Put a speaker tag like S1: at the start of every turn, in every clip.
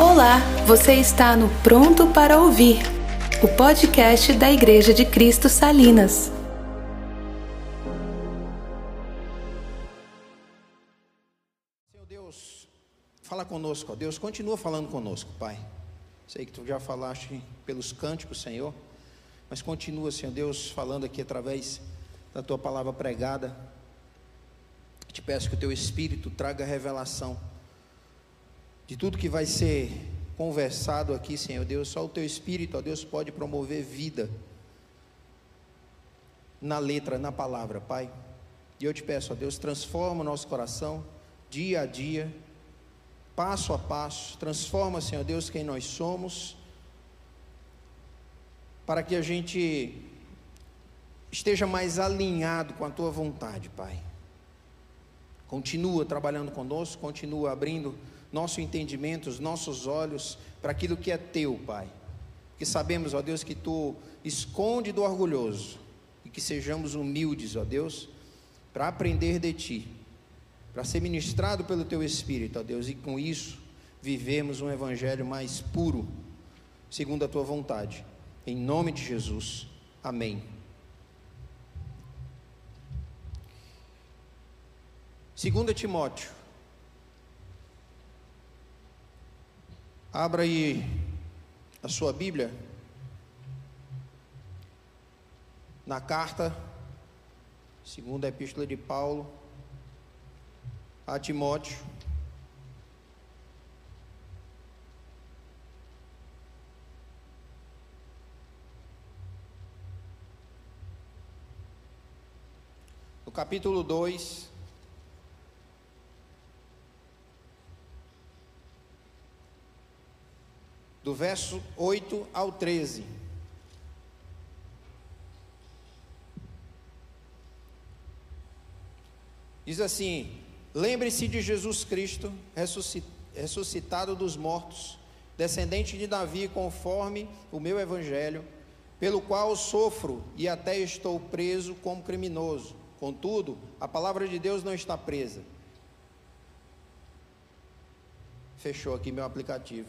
S1: Olá, você está no Pronto para Ouvir, o podcast da Igreja de Cristo Salinas.
S2: Senhor Deus, fala conosco, ó Deus, continua falando conosco, Pai. Sei que tu já falaste pelos cânticos, Senhor, mas continua, Senhor Deus, falando aqui através da tua palavra pregada. Te peço que o teu Espírito traga revelação de tudo que vai ser conversado aqui, Senhor Deus. Só o teu Espírito, ó Deus, pode promover vida na letra, na palavra, Pai. E eu te peço, ó Deus, transforma o nosso coração dia a dia, passo a passo, transforma, Senhor Deus, quem nós somos, para que a gente esteja mais alinhado com a tua vontade, Pai. Continua trabalhando conosco, continua abrindo nosso entendimento, os nossos olhos para aquilo que é teu, Pai. Que sabemos, ó Deus, que tu esconde do orgulhoso e que sejamos humildes, ó Deus, para aprender de ti, para ser ministrado pelo teu Espírito, ó Deus, e com isso vivemos um evangelho mais puro, segundo a tua vontade. Em nome de Jesus. Amém. Segunda Timóteo. Abra aí a sua Bíblia. Na carta, segunda epístola de Paulo a Timóteo. No capítulo 2, do verso 8 ao 13. Diz assim: Lembre-se de Jesus Cristo, ressuscitado dos mortos, descendente de Davi, conforme o meu evangelho, pelo qual sofro e até estou preso como criminoso. Contudo, a palavra de Deus não está presa. Fechou aqui meu aplicativo.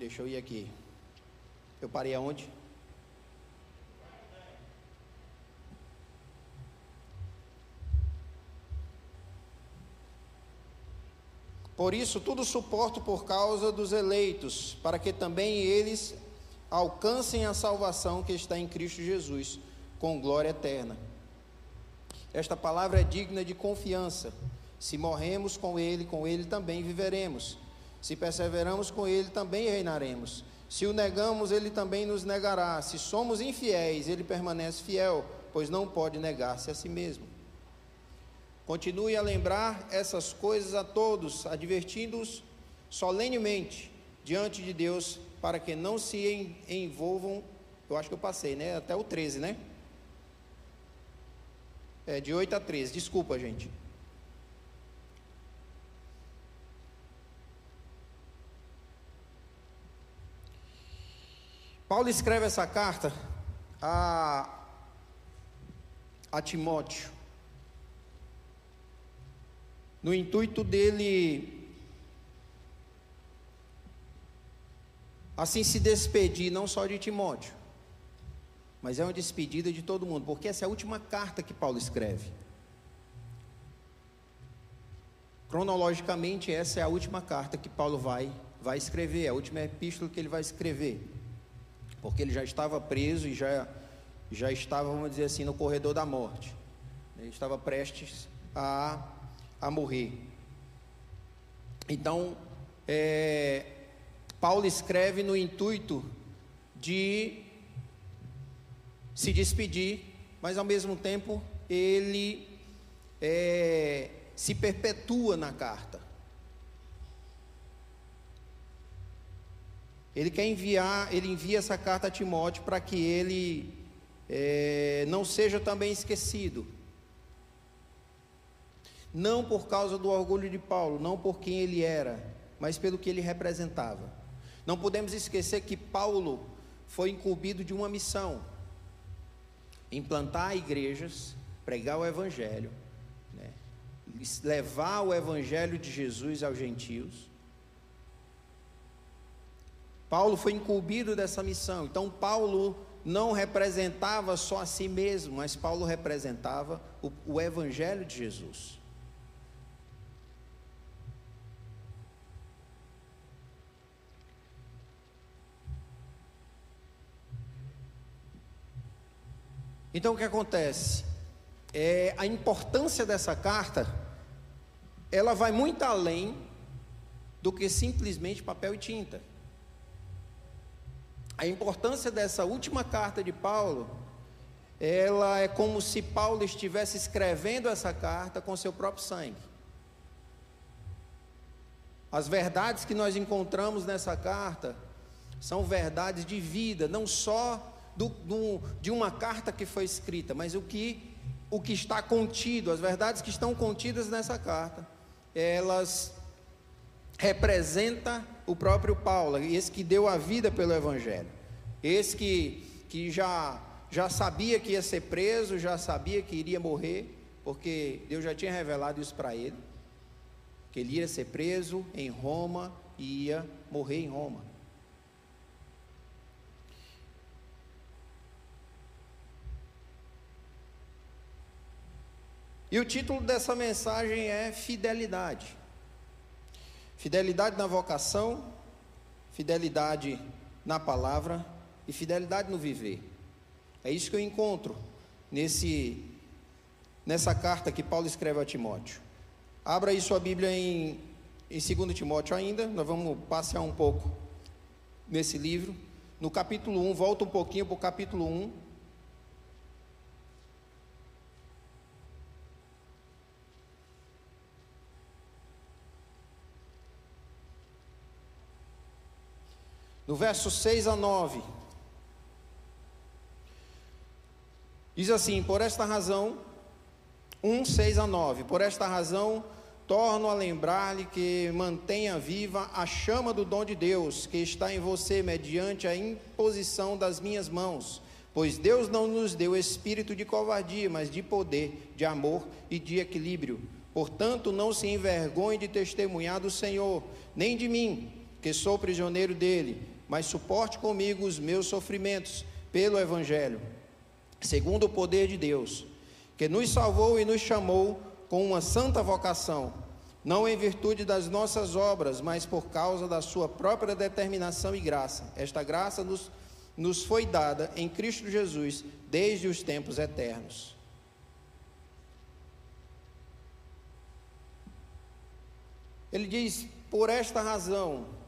S2: Deixa eu ir aqui. Eu parei aonde? Por isso, tudo suporto por causa dos eleitos, para que também eles alcancem a salvação que está em Cristo Jesus, com glória eterna. Esta palavra é digna de confiança. Se morremos com Ele, com Ele também viveremos. Se perseveramos com Ele, também reinaremos. Se o negamos, Ele também nos negará. Se somos infiéis, Ele permanece fiel, pois não pode negar-se a si mesmo. Continue a lembrar essas coisas a todos, advertindo-os solenemente diante de Deus, para que não se envolvam. Eu acho que eu passei, né? Até o 13, né? É, de 8 a 13. Desculpa, gente. Paulo escreve essa carta a, a Timóteo, no intuito dele, assim, se despedir não só de Timóteo, mas é uma despedida de todo mundo, porque essa é a última carta que Paulo escreve. Cronologicamente, essa é a última carta que Paulo vai, vai escrever, a última epístola que ele vai escrever porque ele já estava preso e já, já estava, vamos dizer assim, no corredor da morte. Ele estava prestes a, a morrer. Então, é, Paulo escreve no intuito de se despedir, mas ao mesmo tempo ele é, se perpetua na carta. Ele quer enviar, ele envia essa carta a Timóteo para que ele é, não seja também esquecido. Não por causa do orgulho de Paulo, não por quem ele era, mas pelo que ele representava. Não podemos esquecer que Paulo foi incumbido de uma missão: implantar igrejas, pregar o Evangelho, né? levar o Evangelho de Jesus aos gentios Paulo foi incumbido dessa missão. Então, Paulo não representava só a si mesmo, mas Paulo representava o, o Evangelho de Jesus. Então o que acontece? É, a importância dessa carta, ela vai muito além do que simplesmente papel e tinta. A importância dessa última carta de Paulo, ela é como se Paulo estivesse escrevendo essa carta com seu próprio sangue. As verdades que nós encontramos nessa carta são verdades de vida, não só do, do, de uma carta que foi escrita, mas o que, o que está contido, as verdades que estão contidas nessa carta, elas representam o próprio Paulo, esse que deu a vida pelo Evangelho, esse que, que já, já sabia que ia ser preso, já sabia que iria morrer, porque Deus já tinha revelado isso para ele, que ele ia ser preso em Roma e ia morrer em Roma. E o título dessa mensagem é Fidelidade. Fidelidade na vocação, fidelidade na palavra e fidelidade no viver. É isso que eu encontro nesse nessa carta que Paulo escreve a Timóteo. Abra aí sua Bíblia em, em 2 Timóteo ainda, nós vamos passear um pouco nesse livro. No capítulo 1, volta um pouquinho para o capítulo 1. No verso 6 a 9. Diz assim: Por esta razão, 1, 6 a 9. Por esta razão, torno a lembrar-lhe que mantenha viva a chama do dom de Deus que está em você mediante a imposição das minhas mãos. Pois Deus não nos deu espírito de covardia, mas de poder, de amor e de equilíbrio. Portanto, não se envergonhe de testemunhar do Senhor, nem de mim, que sou prisioneiro dele mas suporte comigo os meus sofrimentos pelo Evangelho, segundo o poder de Deus, que nos salvou e nos chamou com uma santa vocação, não em virtude das nossas obras, mas por causa da sua própria determinação e graça. Esta graça nos, nos foi dada em Cristo Jesus desde os tempos eternos. Ele diz: por esta razão,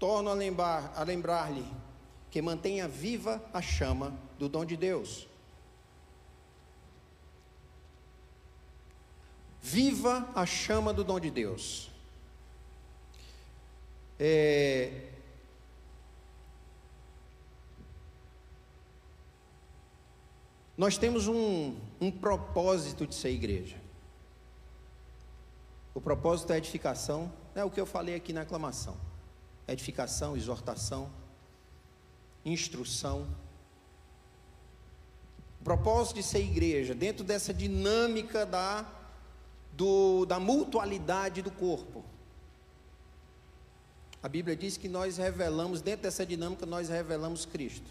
S2: torno a lembrar a lembrar-lhe que mantenha viva a chama do dom de Deus. Viva a chama do dom de Deus. É, nós temos um, um propósito de ser igreja. O propósito é edificação, é o que eu falei aqui na aclamação edificação, exortação, instrução. O propósito de ser igreja, dentro dessa dinâmica da, do, da mutualidade do corpo. A Bíblia diz que nós revelamos, dentro dessa dinâmica, nós revelamos Cristo.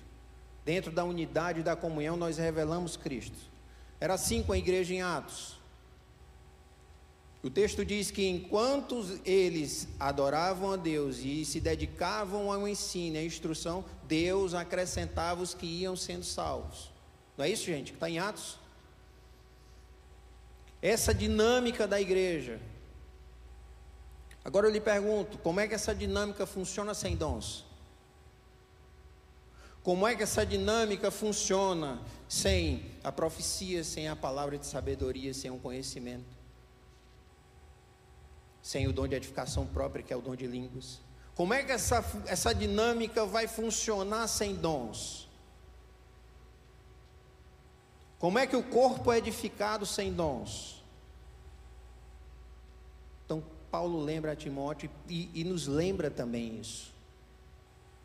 S2: Dentro da unidade da comunhão, nós revelamos Cristo. Era assim com a igreja em Atos. O texto diz que enquanto eles adoravam a Deus e se dedicavam ao ensino à instrução, Deus acrescentava os que iam sendo salvos. Não é isso, gente, que está em Atos? Essa dinâmica da igreja. Agora eu lhe pergunto: como é que essa dinâmica funciona sem dons? Como é que essa dinâmica funciona sem a profecia, sem a palavra de sabedoria, sem o conhecimento? Sem o dom de edificação própria, que é o dom de línguas? Como é que essa, essa dinâmica vai funcionar sem dons? Como é que o corpo é edificado sem dons? Então, Paulo lembra a Timóteo e, e nos lembra também isso.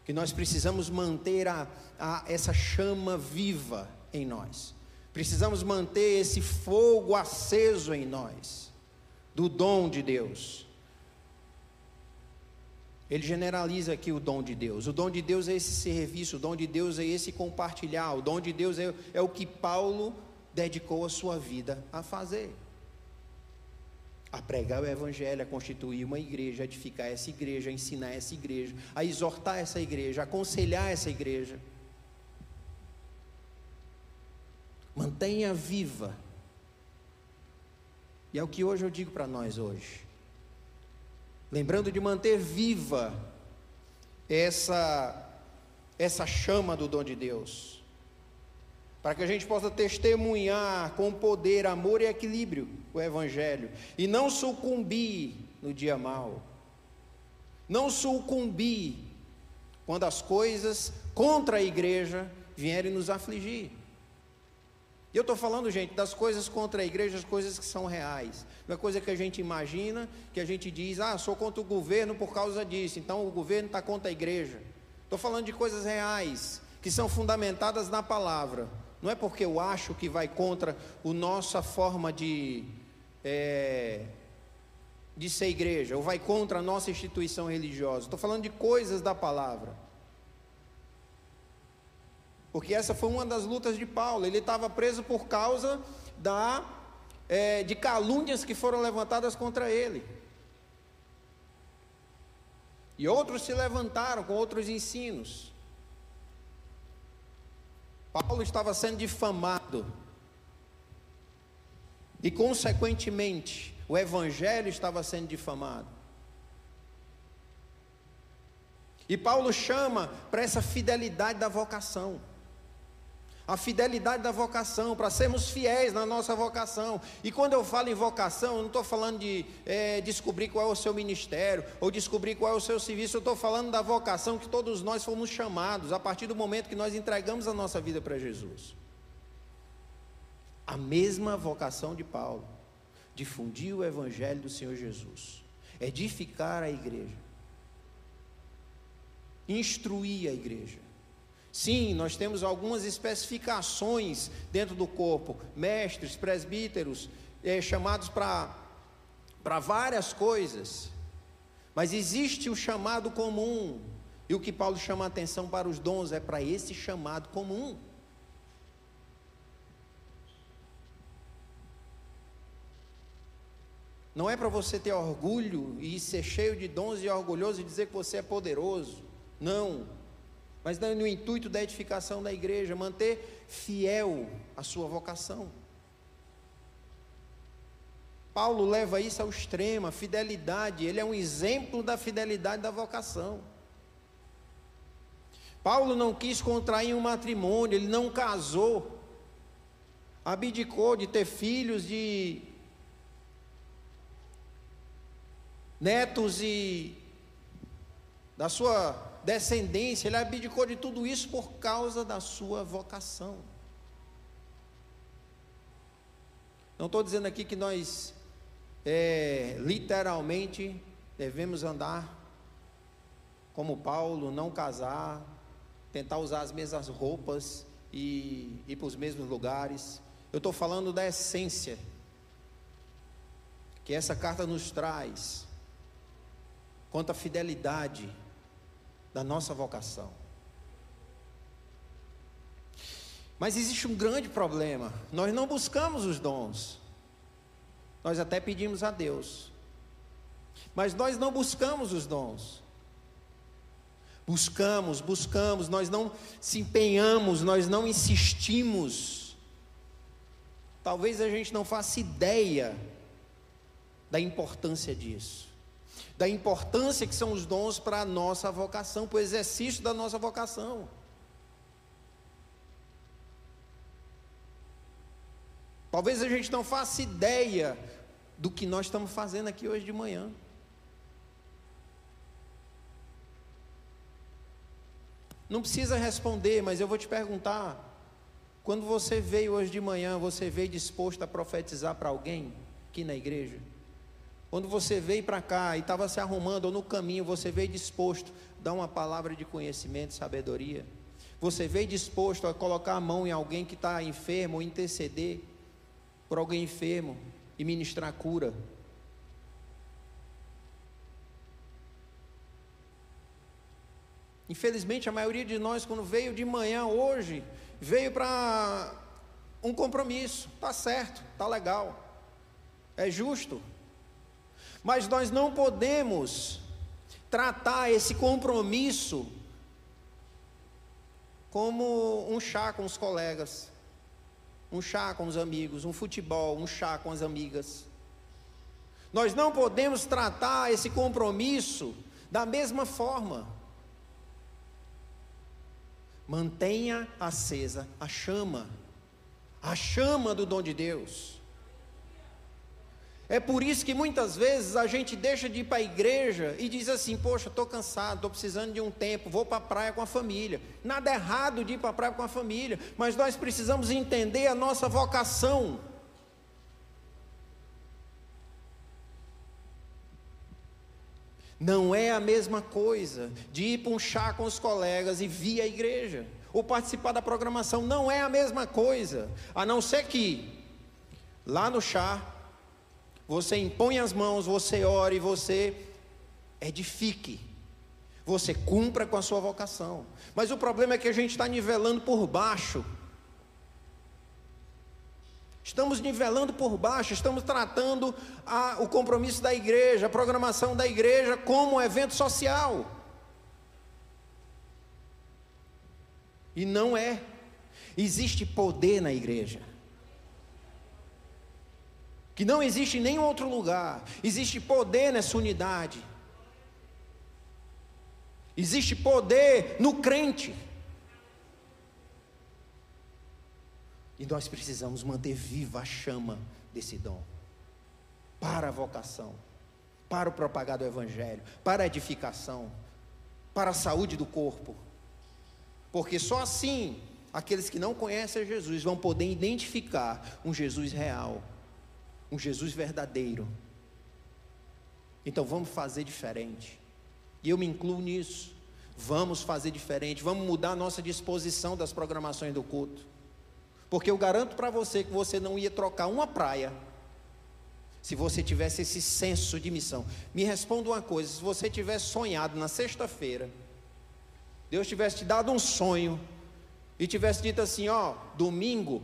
S2: Que nós precisamos manter a, a, essa chama viva em nós. Precisamos manter esse fogo aceso em nós do dom de Deus. Ele generaliza aqui o dom de Deus. O dom de Deus é esse serviço, o dom de Deus é esse compartilhar, o dom de Deus é, é o que Paulo dedicou a sua vida a fazer. A pregar o Evangelho, a constituir uma igreja, a edificar essa igreja, a ensinar essa igreja, a exortar essa igreja, a aconselhar essa igreja. Mantenha viva. E é o que hoje eu digo para nós hoje. Lembrando de manter viva essa essa chama do dom de Deus. Para que a gente possa testemunhar com poder, amor e equilíbrio o evangelho e não sucumbir no dia mal. Não sucumbir quando as coisas contra a igreja vierem nos afligir. E eu estou falando, gente, das coisas contra a igreja, as coisas que são reais. Não é coisa que a gente imagina, que a gente diz, ah, sou contra o governo por causa disso, então o governo está contra a igreja. Estou falando de coisas reais, que são fundamentadas na palavra. Não é porque eu acho que vai contra a nossa forma de, é, de ser igreja, ou vai contra a nossa instituição religiosa. Estou falando de coisas da palavra. Porque essa foi uma das lutas de Paulo. Ele estava preso por causa da, é, de calúnias que foram levantadas contra ele. E outros se levantaram com outros ensinos. Paulo estava sendo difamado. E, consequentemente, o evangelho estava sendo difamado. E Paulo chama para essa fidelidade da vocação a fidelidade da vocação, para sermos fiéis na nossa vocação. E quando eu falo em vocação, eu não estou falando de é, descobrir qual é o seu ministério, ou descobrir qual é o seu serviço, eu estou falando da vocação que todos nós fomos chamados a partir do momento que nós entregamos a nossa vida para Jesus. A mesma vocação de Paulo, difundir o Evangelho do Senhor Jesus, edificar a igreja, instruir a igreja Sim, nós temos algumas especificações dentro do corpo, mestres, presbíteros, é, chamados para várias coisas, mas existe o chamado comum, e o que Paulo chama a atenção para os dons é para esse chamado comum. Não é para você ter orgulho e ser cheio de dons e orgulhoso e dizer que você é poderoso. Não mas no intuito da edificação da igreja, manter fiel a sua vocação. Paulo leva isso ao extremo, a fidelidade, ele é um exemplo da fidelidade da vocação. Paulo não quis contrair um matrimônio, ele não casou, abdicou de ter filhos, de netos e da sua descendência, ele abdicou de tudo isso por causa da sua vocação. Não estou dizendo aqui que nós é, literalmente devemos andar como Paulo, não casar, tentar usar as mesmas roupas e ir para os mesmos lugares. Eu estou falando da essência que essa carta nos traz quanto à fidelidade da nossa vocação. Mas existe um grande problema: nós não buscamos os dons, nós até pedimos a Deus, mas nós não buscamos os dons. Buscamos, buscamos, nós não se empenhamos, nós não insistimos. Talvez a gente não faça ideia da importância disso da importância que são os dons para a nossa vocação, para o exercício da nossa vocação. Talvez a gente não faça ideia do que nós estamos fazendo aqui hoje de manhã. Não precisa responder, mas eu vou te perguntar: quando você veio hoje de manhã, você veio disposto a profetizar para alguém aqui na igreja? Quando você veio para cá e estava se arrumando, ou no caminho, você veio disposto a dar uma palavra de conhecimento, sabedoria. Você veio disposto a colocar a mão em alguém que está enfermo, ou interceder por alguém enfermo e ministrar cura. Infelizmente, a maioria de nós, quando veio de manhã hoje, veio para um compromisso. Tá certo, tá legal, é justo. Mas nós não podemos tratar esse compromisso como um chá com os colegas, um chá com os amigos, um futebol, um chá com as amigas. Nós não podemos tratar esse compromisso da mesma forma. Mantenha acesa a chama, a chama do dom de Deus. É por isso que muitas vezes a gente deixa de ir para a igreja e diz assim: Poxa, estou cansado, estou precisando de um tempo, vou para a praia com a família. Nada errado de ir para a praia com a família, mas nós precisamos entender a nossa vocação. Não é a mesma coisa de ir para um chá com os colegas e vir à igreja, ou participar da programação, não é a mesma coisa, a não ser que lá no chá você impõe as mãos, você ore, você edifique, você cumpra com a sua vocação. Mas o problema é que a gente está nivelando por baixo Estamos nivelando por baixo, estamos tratando a, o compromisso da igreja, a programação da igreja como um evento social. E não é. Existe poder na igreja. Que não existe em nenhum outro lugar. Existe poder nessa unidade. Existe poder no crente. E nós precisamos manter viva a chama desse dom para a vocação, para o propagar do Evangelho, para a edificação, para a saúde do corpo. Porque só assim aqueles que não conhecem Jesus vão poder identificar um Jesus real, um Jesus verdadeiro. Então vamos fazer diferente. E eu me incluo nisso. Vamos fazer diferente, vamos mudar a nossa disposição das programações do culto. Porque eu garanto para você que você não ia trocar uma praia se você tivesse esse senso de missão. Me responda uma coisa: se você tivesse sonhado na sexta-feira, Deus tivesse te dado um sonho e tivesse dito assim: ó, domingo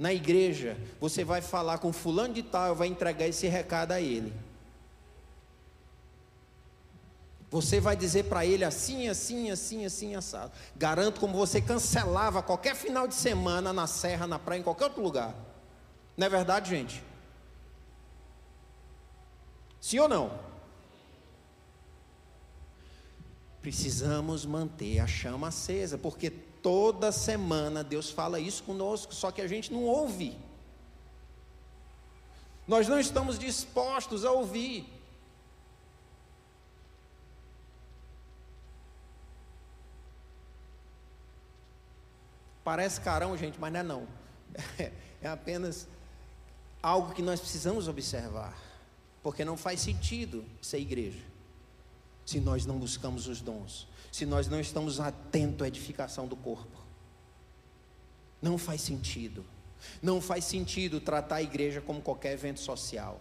S2: na igreja, você vai falar com fulano de tal, vai entregar esse recado a ele. Você vai dizer para ele assim, assim, assim, assim, assado. Garanto como você cancelava qualquer final de semana na serra, na praia, em qualquer outro lugar. Não é verdade, gente? Sim ou não? Precisamos manter a chama acesa, porque toda semana Deus fala isso conosco, só que a gente não ouve. Nós não estamos dispostos a ouvir. Parece carão, gente, mas não é não. É apenas algo que nós precisamos observar. Porque não faz sentido ser igreja. Se nós não buscamos os dons. Se nós não estamos atentos à edificação do corpo. Não faz sentido. Não faz sentido tratar a igreja como qualquer evento social.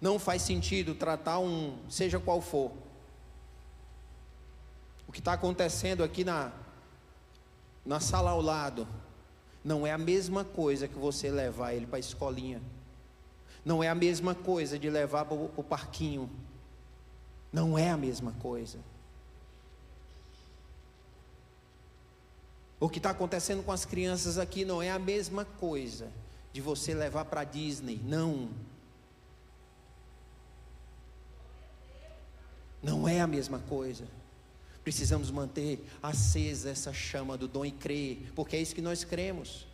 S2: Não faz sentido tratar um, seja qual for. O que está acontecendo aqui na, na sala ao lado, não é a mesma coisa que você levar ele para a escolinha. Não é a mesma coisa de levar para o parquinho. Não é a mesma coisa. O que está acontecendo com as crianças aqui não é a mesma coisa de você levar para Disney. Não. Não é a mesma coisa. Precisamos manter acesa essa chama do dom e crer, porque é isso que nós cremos.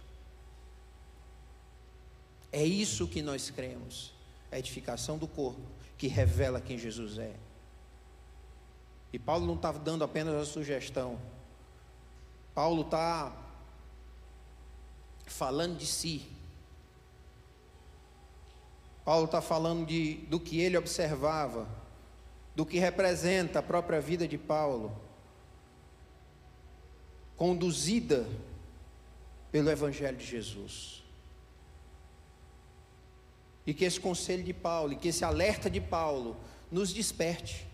S2: É isso que nós cremos. A edificação do corpo que revela quem Jesus é. E Paulo não está dando apenas a sugestão. Paulo está falando de si. Paulo está falando de, do que ele observava do que representa a própria vida de Paulo, conduzida pelo Evangelho de Jesus. E que esse conselho de Paulo, e que esse alerta de Paulo nos desperte.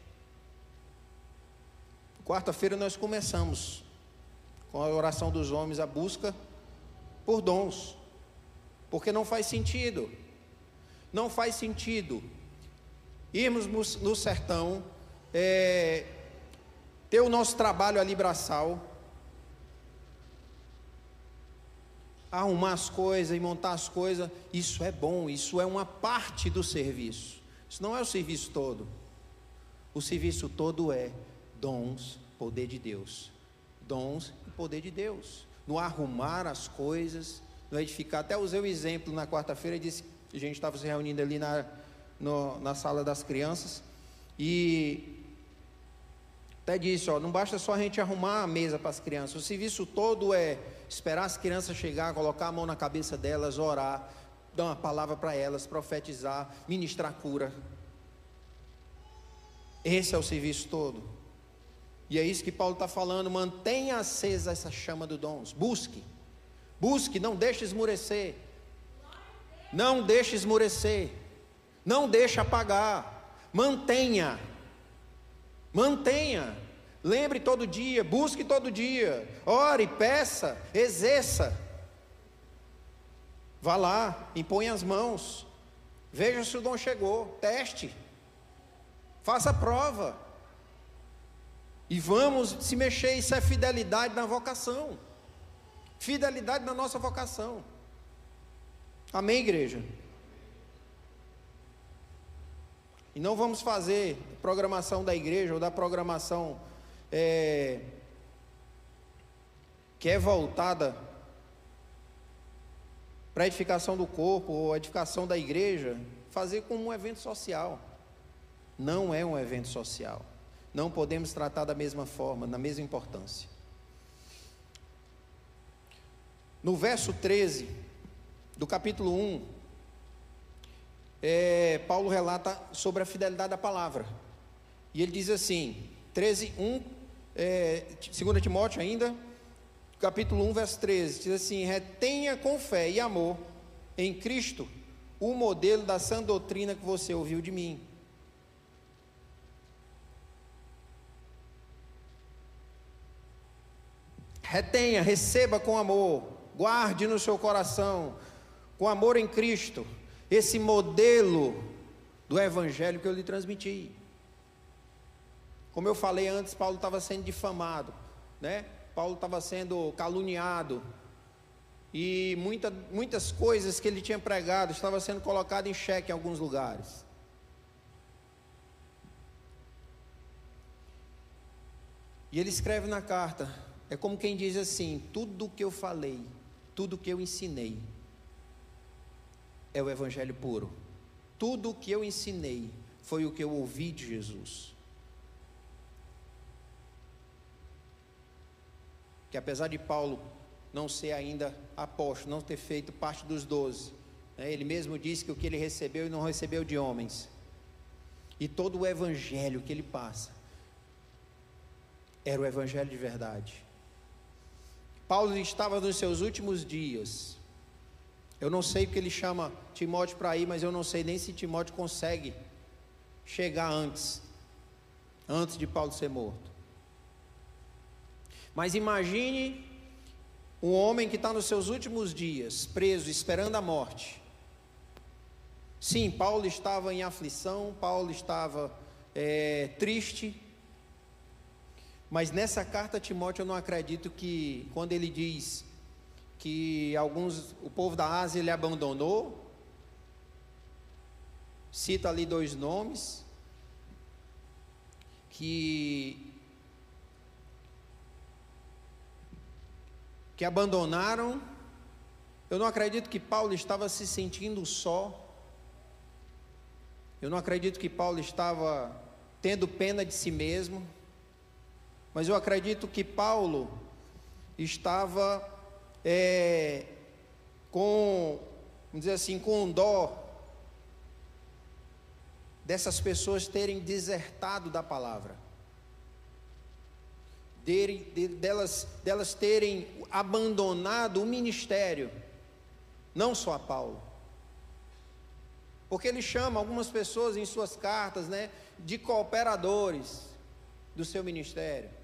S2: Quarta-feira nós começamos com a oração dos homens a busca por dons, porque não faz sentido, não faz sentido irmos no sertão, é, ter o nosso trabalho ali braçal, arrumar as coisas e montar as coisas, isso é bom, isso é uma parte do serviço, isso não é o serviço todo. O serviço todo é dons, poder de Deus. Dons poder de Deus. No arrumar as coisas, no edificar. Até usei o exemplo na quarta-feira, disse que a gente estava se reunindo ali na, no, na sala das crianças. E até disse, ó, não basta só a gente arrumar a mesa para as crianças. O serviço todo é esperar as crianças chegar, colocar a mão na cabeça delas, orar, dar uma palavra para elas, profetizar, ministrar cura. Esse é o serviço todo. E é isso que Paulo está falando. Mantenha acesa essa chama do dons. Busque. Busque, não deixe esmurecer. Não deixe esmurecer. Não deixe apagar. Mantenha. Mantenha. Lembre todo dia, busque todo dia. Ore, peça, exerça. Vá lá, impõe as mãos. Veja se o dom chegou. Teste. Faça a prova. E vamos se mexer, isso é fidelidade na vocação. Fidelidade na nossa vocação. Amém, igreja? E não vamos fazer programação da igreja ou da programação é, que é voltada para a edificação do corpo ou edificação da igreja, fazer como um evento social não é um evento social. Não podemos tratar da mesma forma, na mesma importância. No verso 13 do capítulo 1, é, Paulo relata sobre a fidelidade da palavra. E ele diz assim, 13, 1, é, 2 Timóteo ainda, capítulo 1, verso 13, diz assim: retenha com fé e amor em Cristo o modelo da sã doutrina que você ouviu de mim retenha, receba com amor, guarde no seu coração, com amor em Cristo, esse modelo do Evangelho que eu lhe transmiti. Como eu falei antes, Paulo estava sendo difamado, né? Paulo estava sendo caluniado, e muita, muitas coisas que ele tinha pregado estavam sendo colocadas em xeque em alguns lugares. E ele escreve na carta: é como quem diz assim: tudo o que eu falei, tudo o que eu ensinei, é o Evangelho puro. Tudo o que eu ensinei foi o que eu ouvi de Jesus. Que apesar de Paulo não ser ainda apóstolo, não ter feito parte dos doze, né, ele mesmo disse que o que ele recebeu e não recebeu de homens, e todo o evangelho que ele passa, era o evangelho de verdade. Paulo estava nos seus últimos dias. Eu não sei porque ele chama Timóteo para ir, mas eu não sei nem se Timóteo consegue chegar antes, antes de Paulo ser morto. Mas imagine um homem que está nos seus últimos dias, preso, esperando a morte. Sim, Paulo estava em aflição, Paulo estava é, triste, mas nessa carta a Timóteo eu não acredito que quando ele diz que alguns o povo da Ásia ele abandonou, cita ali dois nomes que que abandonaram. Eu não acredito que Paulo estava se sentindo só. Eu não acredito que Paulo estava tendo pena de si mesmo. Mas eu acredito que Paulo estava é, com, vamos dizer assim, com dó dessas pessoas terem desertado da palavra, de, de, delas, delas terem abandonado o ministério, não só a Paulo. Porque ele chama algumas pessoas em suas cartas, né, de cooperadores do seu ministério.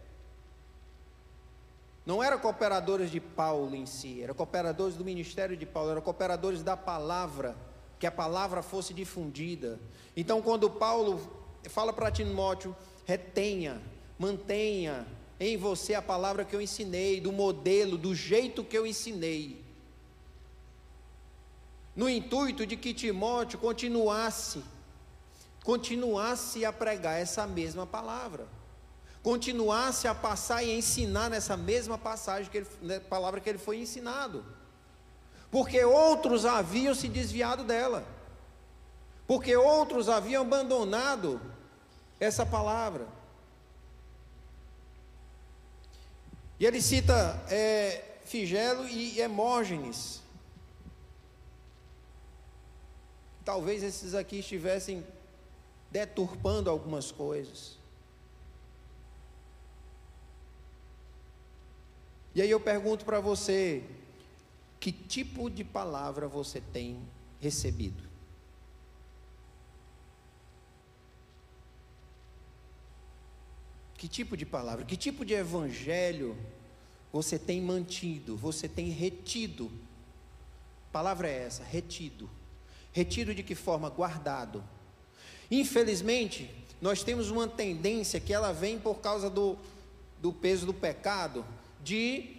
S2: Não eram cooperadores de Paulo em si, eram cooperadores do ministério de Paulo, eram cooperadores da palavra, que a palavra fosse difundida. Então, quando Paulo fala para Timóteo, retenha, mantenha em você a palavra que eu ensinei, do modelo, do jeito que eu ensinei. No intuito de que Timóteo continuasse, continuasse a pregar essa mesma palavra, continuasse a passar e ensinar nessa mesma passagem que ele, né, palavra que ele foi ensinado, porque outros haviam se desviado dela, porque outros haviam abandonado essa palavra. E ele cita é, Figelo e Hemógenes. Talvez esses aqui estivessem deturpando algumas coisas. E aí eu pergunto para você: que tipo de palavra você tem recebido? Que tipo de palavra, que tipo de evangelho você tem mantido, você tem retido? palavra é essa, retido. Retido de que forma? Guardado. Infelizmente, nós temos uma tendência que ela vem por causa do, do peso do pecado, de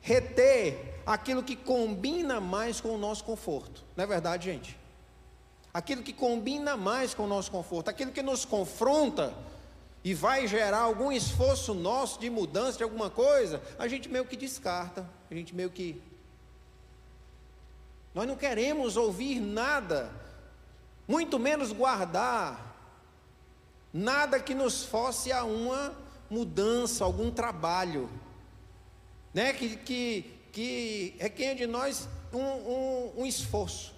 S2: reter aquilo que combina mais com o nosso conforto. Não é verdade, gente? Aquilo que combina mais com o nosso conforto, aquilo que nos confronta e vai gerar algum esforço nosso de mudança de alguma coisa, a gente meio que descarta, a gente meio que. Nós não queremos ouvir nada, muito menos guardar, nada que nos fosse a uma mudança, algum trabalho, né? que, que, que requer de nós um, um, um esforço.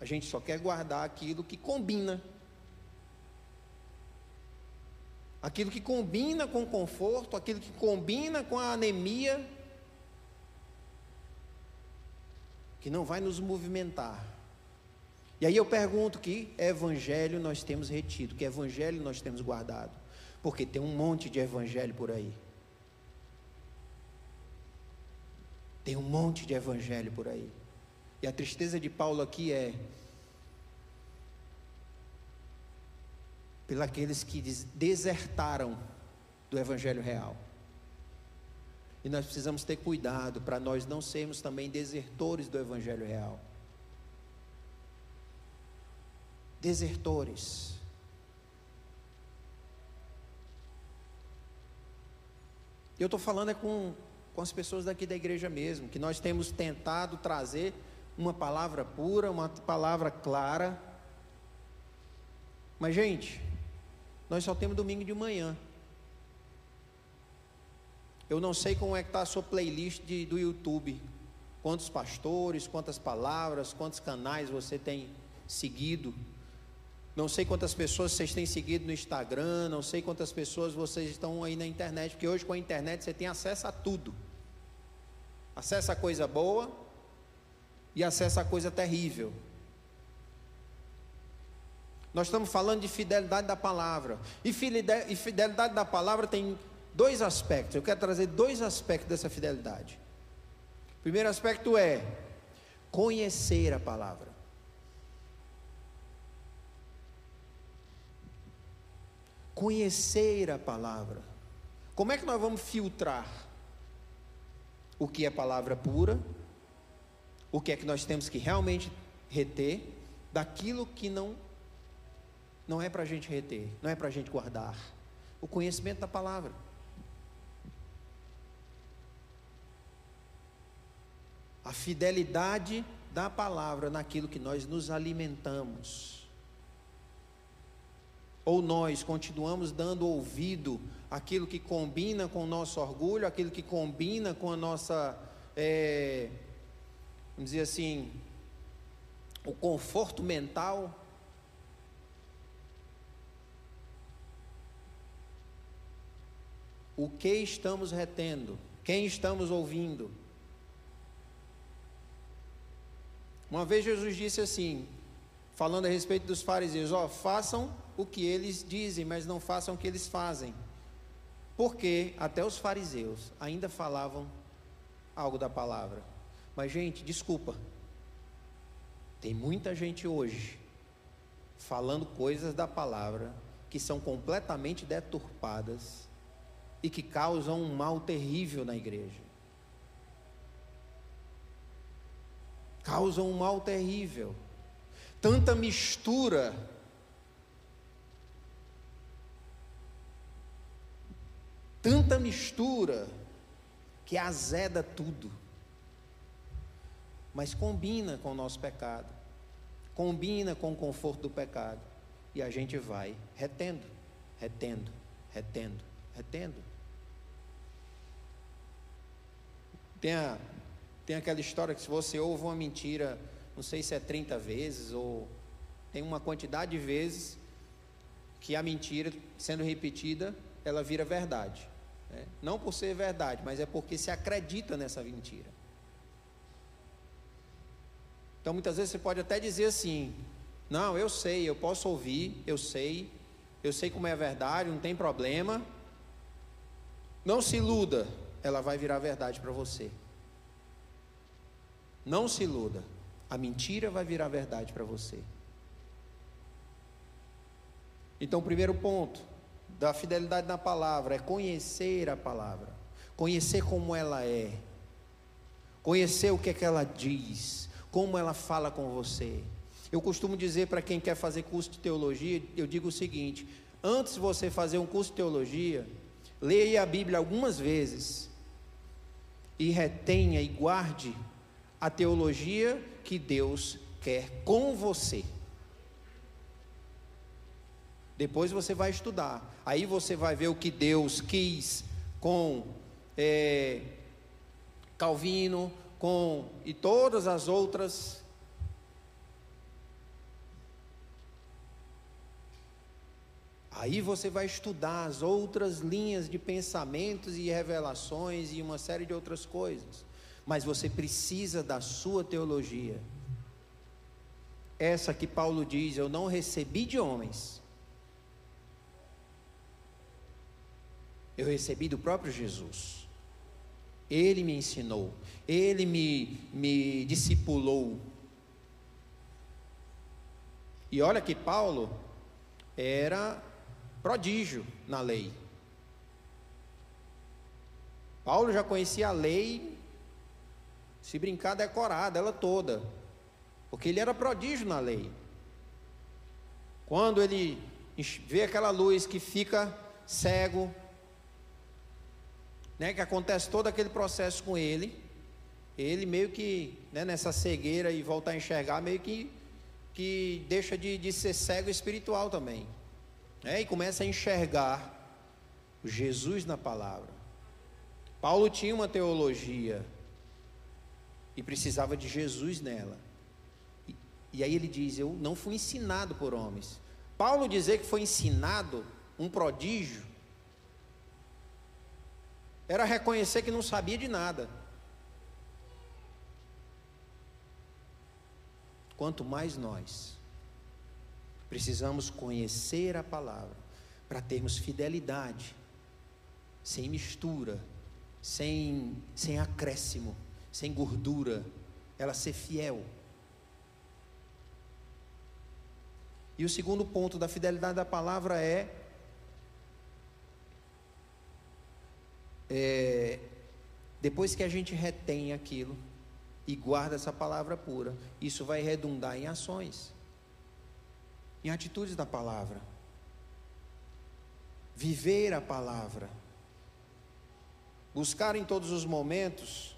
S2: A gente só quer guardar aquilo que combina aquilo que combina com conforto, aquilo que combina com a anemia, que não vai nos movimentar. E aí eu pergunto que evangelho nós temos retido, que evangelho nós temos guardado, porque tem um monte de evangelho por aí. Tem um monte de evangelho por aí. E a tristeza de Paulo aqui é pelos que desertaram do Evangelho real. E nós precisamos ter cuidado para nós não sermos também desertores do Evangelho real. Desertores. Eu estou falando é com, com as pessoas daqui da igreja mesmo, que nós temos tentado trazer uma palavra pura, uma palavra clara. Mas, gente, nós só temos domingo de manhã. Eu não sei como é que está a sua playlist de, do YouTube. Quantos pastores, quantas palavras, quantos canais você tem seguido. Não sei quantas pessoas vocês têm seguido no Instagram, não sei quantas pessoas vocês estão aí na internet, porque hoje com a internet você tem acesso a tudo. Acesso a coisa boa e acesso a coisa terrível. Nós estamos falando de fidelidade da palavra. E fidelidade da palavra tem dois aspectos. Eu quero trazer dois aspectos dessa fidelidade. O primeiro aspecto é conhecer a palavra. Conhecer a palavra. Como é que nós vamos filtrar o que é palavra pura, o que é que nós temos que realmente reter, daquilo que não não é para a gente reter, não é para a gente guardar. O conhecimento da palavra. A fidelidade da palavra naquilo que nós nos alimentamos. Ou nós continuamos dando ouvido àquilo que combina com o nosso orgulho, aquilo que combina com a nossa, é, vamos dizer assim, o conforto mental, o que estamos retendo, quem estamos ouvindo. Uma vez Jesus disse assim, falando a respeito dos fariseus: Ó, façam o que eles dizem, mas não façam o que eles fazem. Porque até os fariseus ainda falavam algo da palavra. Mas, gente, desculpa. Tem muita gente hoje falando coisas da palavra que são completamente deturpadas e que causam um mal terrível na igreja. Causam um mal terrível. Tanta mistura tanta mistura que azeda tudo. Mas combina com o nosso pecado, combina com o conforto do pecado, e a gente vai retendo, retendo, retendo, retendo. Tem, a, tem aquela história que se você ouve uma mentira, não sei se é 30 vezes ou tem uma quantidade de vezes que a mentira sendo repetida, ela vira verdade. Né? Não por ser verdade, mas é porque se acredita nessa mentira. Então muitas vezes você pode até dizer assim: não, eu sei, eu posso ouvir, eu sei, eu sei como é a verdade, não tem problema. Não se iluda, ela vai virar verdade para você. Não se iluda, a mentira vai virar verdade para você. Então, primeiro ponto, da fidelidade na palavra é conhecer a palavra, conhecer como ela é, conhecer o que é que ela diz, como ela fala com você. Eu costumo dizer para quem quer fazer curso de teologia, eu digo o seguinte: antes de você fazer um curso de teologia, leia a Bíblia algumas vezes e retenha e guarde a teologia que Deus quer com você. Depois você vai estudar. Aí você vai ver o que Deus quis com é, Calvino, com e todas as outras. Aí você vai estudar as outras linhas de pensamentos e revelações e uma série de outras coisas. Mas você precisa da sua teologia. Essa que Paulo diz: Eu não recebi de homens Eu recebi do próprio Jesus. Ele me ensinou, ele me, me discipulou. E olha que Paulo era prodígio na lei. Paulo já conhecia a lei, se brincar, decorada, ela toda, porque ele era prodígio na lei. Quando ele vê aquela luz que fica cego, né, que acontece todo aquele processo com ele, ele meio que, né, nessa cegueira e voltar a enxergar, meio que, que deixa de, de ser cego espiritual também. Né, e começa a enxergar Jesus na palavra. Paulo tinha uma teologia e precisava de Jesus nela. E, e aí ele diz: Eu não fui ensinado por homens. Paulo dizer que foi ensinado um prodígio era reconhecer que não sabia de nada. Quanto mais nós precisamos conhecer a palavra para termos fidelidade, sem mistura, sem, sem acréscimo, sem gordura, ela ser fiel. E o segundo ponto da fidelidade da palavra é é, depois que a gente retém aquilo e guarda essa palavra pura, isso vai redundar em ações, em atitudes da palavra. Viver a palavra, buscar em todos os momentos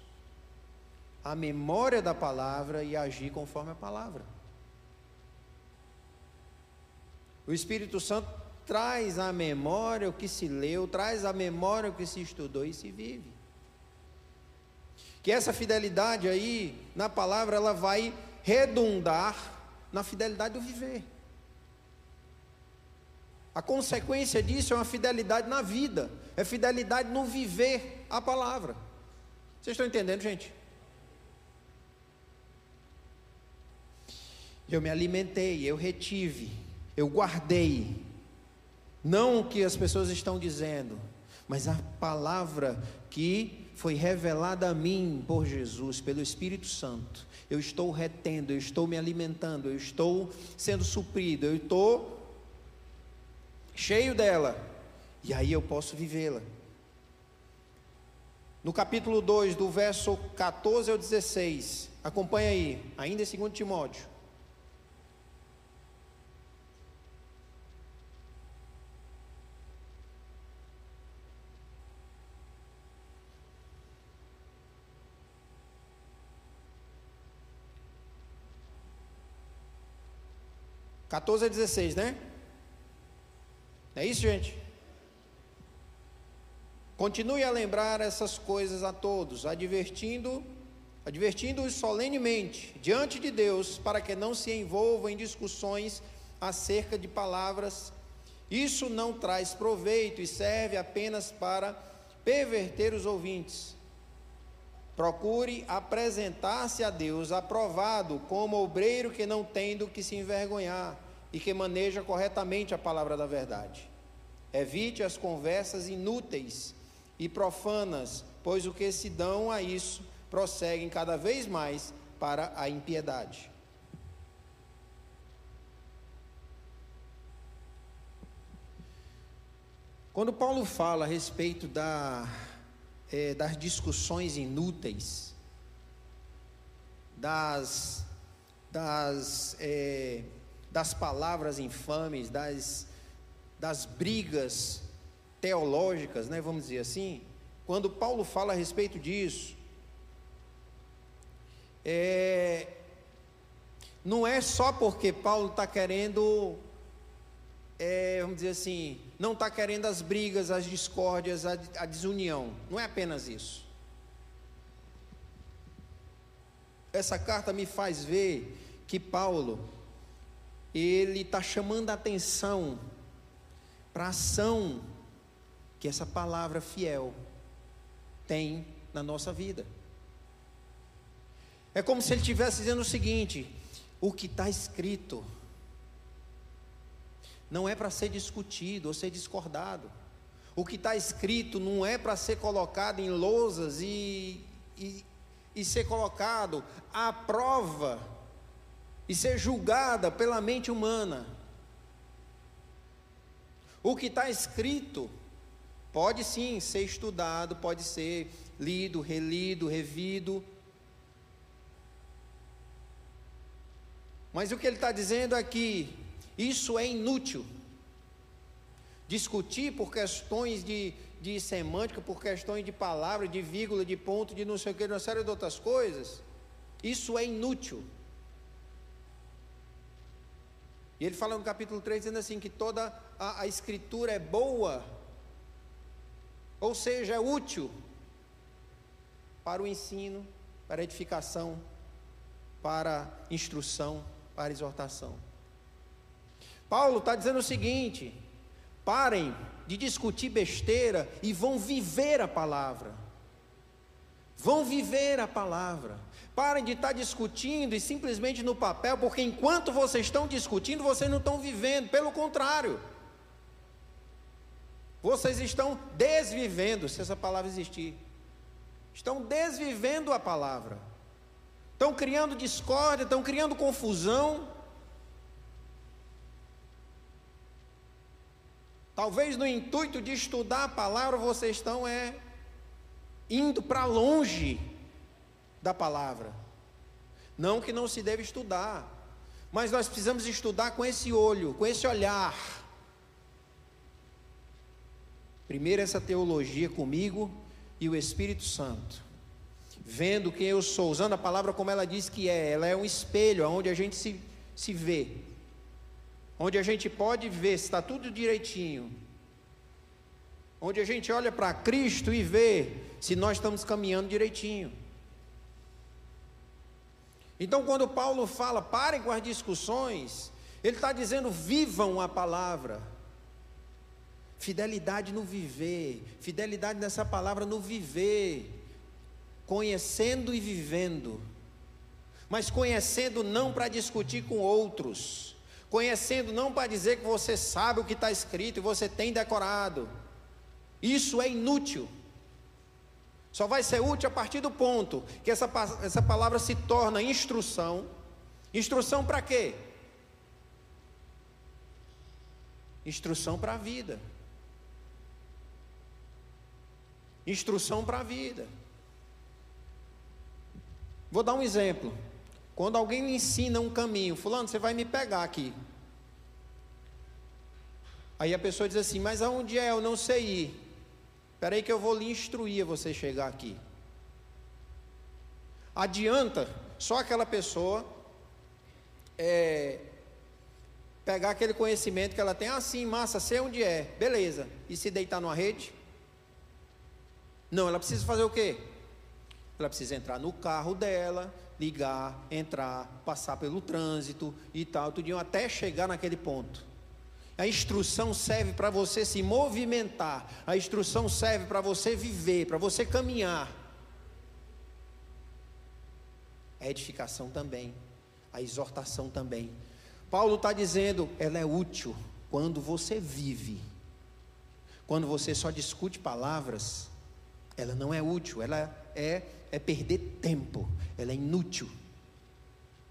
S2: a memória da palavra e agir conforme a palavra. O Espírito Santo traz à memória o que se leu, traz à memória o que se estudou e se vive. Que essa fidelidade aí, na palavra, ela vai redundar na fidelidade do viver. A consequência disso é uma fidelidade na vida, é fidelidade no viver a palavra. Vocês estão entendendo, gente? Eu me alimentei, eu retive, eu guardei, não o que as pessoas estão dizendo, mas a palavra que foi revelada a mim por Jesus, pelo Espírito Santo. Eu estou retendo, eu estou me alimentando, eu estou sendo suprido, eu estou cheio dela, e aí eu posso vivê-la. No capítulo 2, do verso 14 ao 16, acompanha aí, ainda em 2 Timóteo. 14 a 16, né? É isso, gente? Continue a lembrar essas coisas a todos, advertindo, advertindo-os solenemente diante de Deus, para que não se envolvam em discussões acerca de palavras. Isso não traz proveito e serve apenas para perverter os ouvintes. Procure apresentar-se a Deus aprovado como obreiro que não tem do que se envergonhar e que maneja corretamente a palavra da verdade. Evite as conversas inúteis e profanas, pois o que se dão a isso prosseguem cada vez mais para a impiedade. Quando Paulo fala a respeito da é, das discussões inúteis, das, das, é, das palavras infames, das, das brigas teológicas, né, vamos dizer assim, quando Paulo fala a respeito disso, é, não é só porque Paulo está querendo, é, vamos dizer assim, não está querendo as brigas, as discórdias, a, a desunião. Não é apenas isso. Essa carta me faz ver que Paulo, ele está chamando a atenção para a ação que essa palavra fiel tem na nossa vida. É como se ele estivesse dizendo o seguinte: o que está escrito não é para ser discutido ou ser discordado. O que está escrito não é para ser colocado em lousas e, e, e ser colocado à prova e ser julgada pela mente humana. O que está escrito pode sim ser estudado, pode ser lido, relido, revido. Mas o que ele está dizendo aqui isso é inútil. Discutir por questões de, de semântica, por questões de palavra, de vírgula, de ponto, de não sei o que, uma série de outras coisas, isso é inútil. E ele fala no capítulo 3 dizendo assim: que toda a, a escritura é boa, ou seja, é útil para o ensino, para edificação, para instrução, para exortação. Paulo está dizendo o seguinte: parem de discutir besteira e vão viver a palavra. Vão viver a palavra. Parem de estar tá discutindo e simplesmente no papel, porque enquanto vocês estão discutindo, vocês não estão vivendo, pelo contrário. Vocês estão desvivendo, se essa palavra existir. Estão desvivendo a palavra. Estão criando discórdia, estão criando confusão. Talvez no intuito de estudar a palavra vocês estão é indo para longe da palavra. Não que não se deve estudar, mas nós precisamos estudar com esse olho, com esse olhar. Primeiro essa teologia comigo e o Espírito Santo. Vendo quem eu sou, usando a palavra como ela diz que é, ela é um espelho onde a gente se, se vê onde a gente pode ver se está tudo direitinho, onde a gente olha para Cristo e vê se nós estamos caminhando direitinho. Então, quando Paulo fala, parem com as discussões, ele está dizendo, vivam a palavra. Fidelidade no viver, fidelidade nessa palavra no viver, conhecendo e vivendo, mas conhecendo não para discutir com outros, Conhecendo não para dizer que você sabe o que está escrito e você tem decorado. Isso é inútil. Só vai ser útil a partir do ponto que essa, essa palavra se torna instrução. Instrução para quê? Instrução para a vida. Instrução para a vida. Vou dar um exemplo. Quando alguém me ensina um caminho, fulano, você vai me pegar aqui. Aí a pessoa diz assim, mas aonde é? Eu não sei ir. Espera aí que eu vou lhe instruir a você chegar aqui. Adianta só aquela pessoa é, pegar aquele conhecimento que ela tem, assim, massa, sei onde é, beleza, e se deitar numa rede? Não, ela precisa fazer o quê? Ela precisa entrar no carro dela, ligar, entrar, passar pelo trânsito e tal, tudinho, até chegar naquele ponto. A instrução serve para você se movimentar, a instrução serve para você viver, para você caminhar. A edificação também, a exortação também. Paulo está dizendo, ela é útil quando você vive. Quando você só discute palavras, ela não é útil, ela é, é perder tempo, ela é inútil.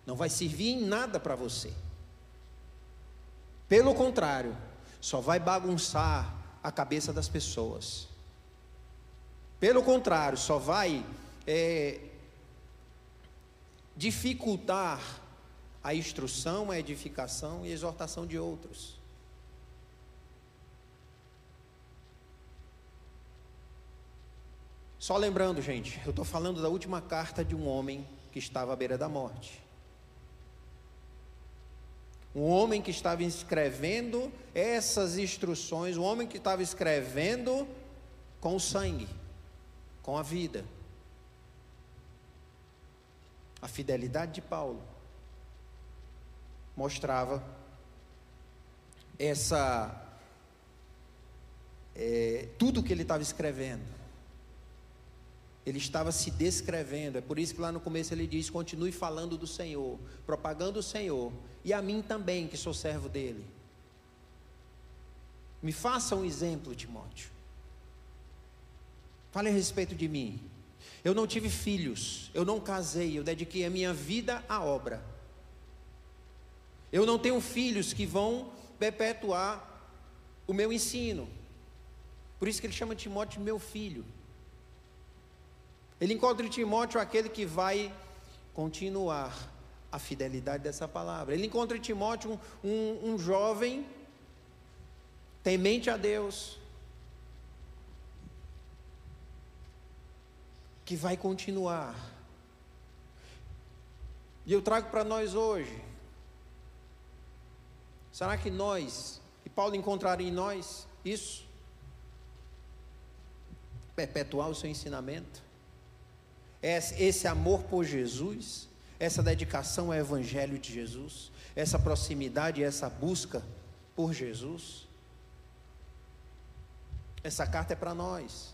S2: Não vai servir em nada para você. Pelo contrário, só vai bagunçar a cabeça das pessoas. Pelo contrário, só vai é, dificultar a instrução, a edificação e a exortação de outros. Só lembrando, gente, eu estou falando da última carta de um homem que estava à beira da morte um homem que estava escrevendo essas instruções, um homem que estava escrevendo com o sangue, com a vida. A fidelidade de Paulo mostrava essa é, tudo que ele estava escrevendo. Ele estava se descrevendo. É por isso que lá no começo ele diz: continue falando do Senhor, propagando o Senhor, e a mim também, que sou servo dele. Me faça um exemplo, Timóteo. Fale a respeito de mim. Eu não tive filhos, eu não casei, eu dediquei a minha vida à obra. Eu não tenho filhos que vão perpetuar o meu ensino. Por isso que ele chama Timóteo de meu filho. Ele encontra em Timóteo aquele que vai continuar a fidelidade dessa palavra. Ele encontra em Timóteo um, um, um jovem temente a Deus, que vai continuar. E eu trago para nós hoje. Será que nós, e Paulo encontraria em nós isso? Perpetuar o seu ensinamento? Esse amor por Jesus, essa dedicação ao Evangelho de Jesus, essa proximidade, essa busca por Jesus. Essa carta é para nós.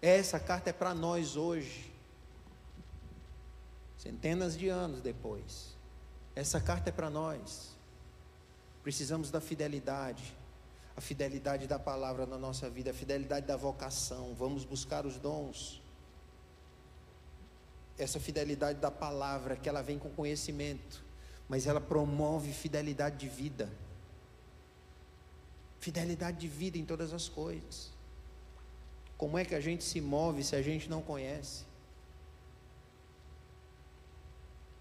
S2: Essa carta é para nós hoje. Centenas de anos depois. Essa carta é para nós. Precisamos da fidelidade. A fidelidade da palavra na nossa vida, a fidelidade da vocação. Vamos buscar os dons essa fidelidade da palavra, que ela vem com conhecimento, mas ela promove fidelidade de vida. Fidelidade de vida em todas as coisas. Como é que a gente se move se a gente não conhece?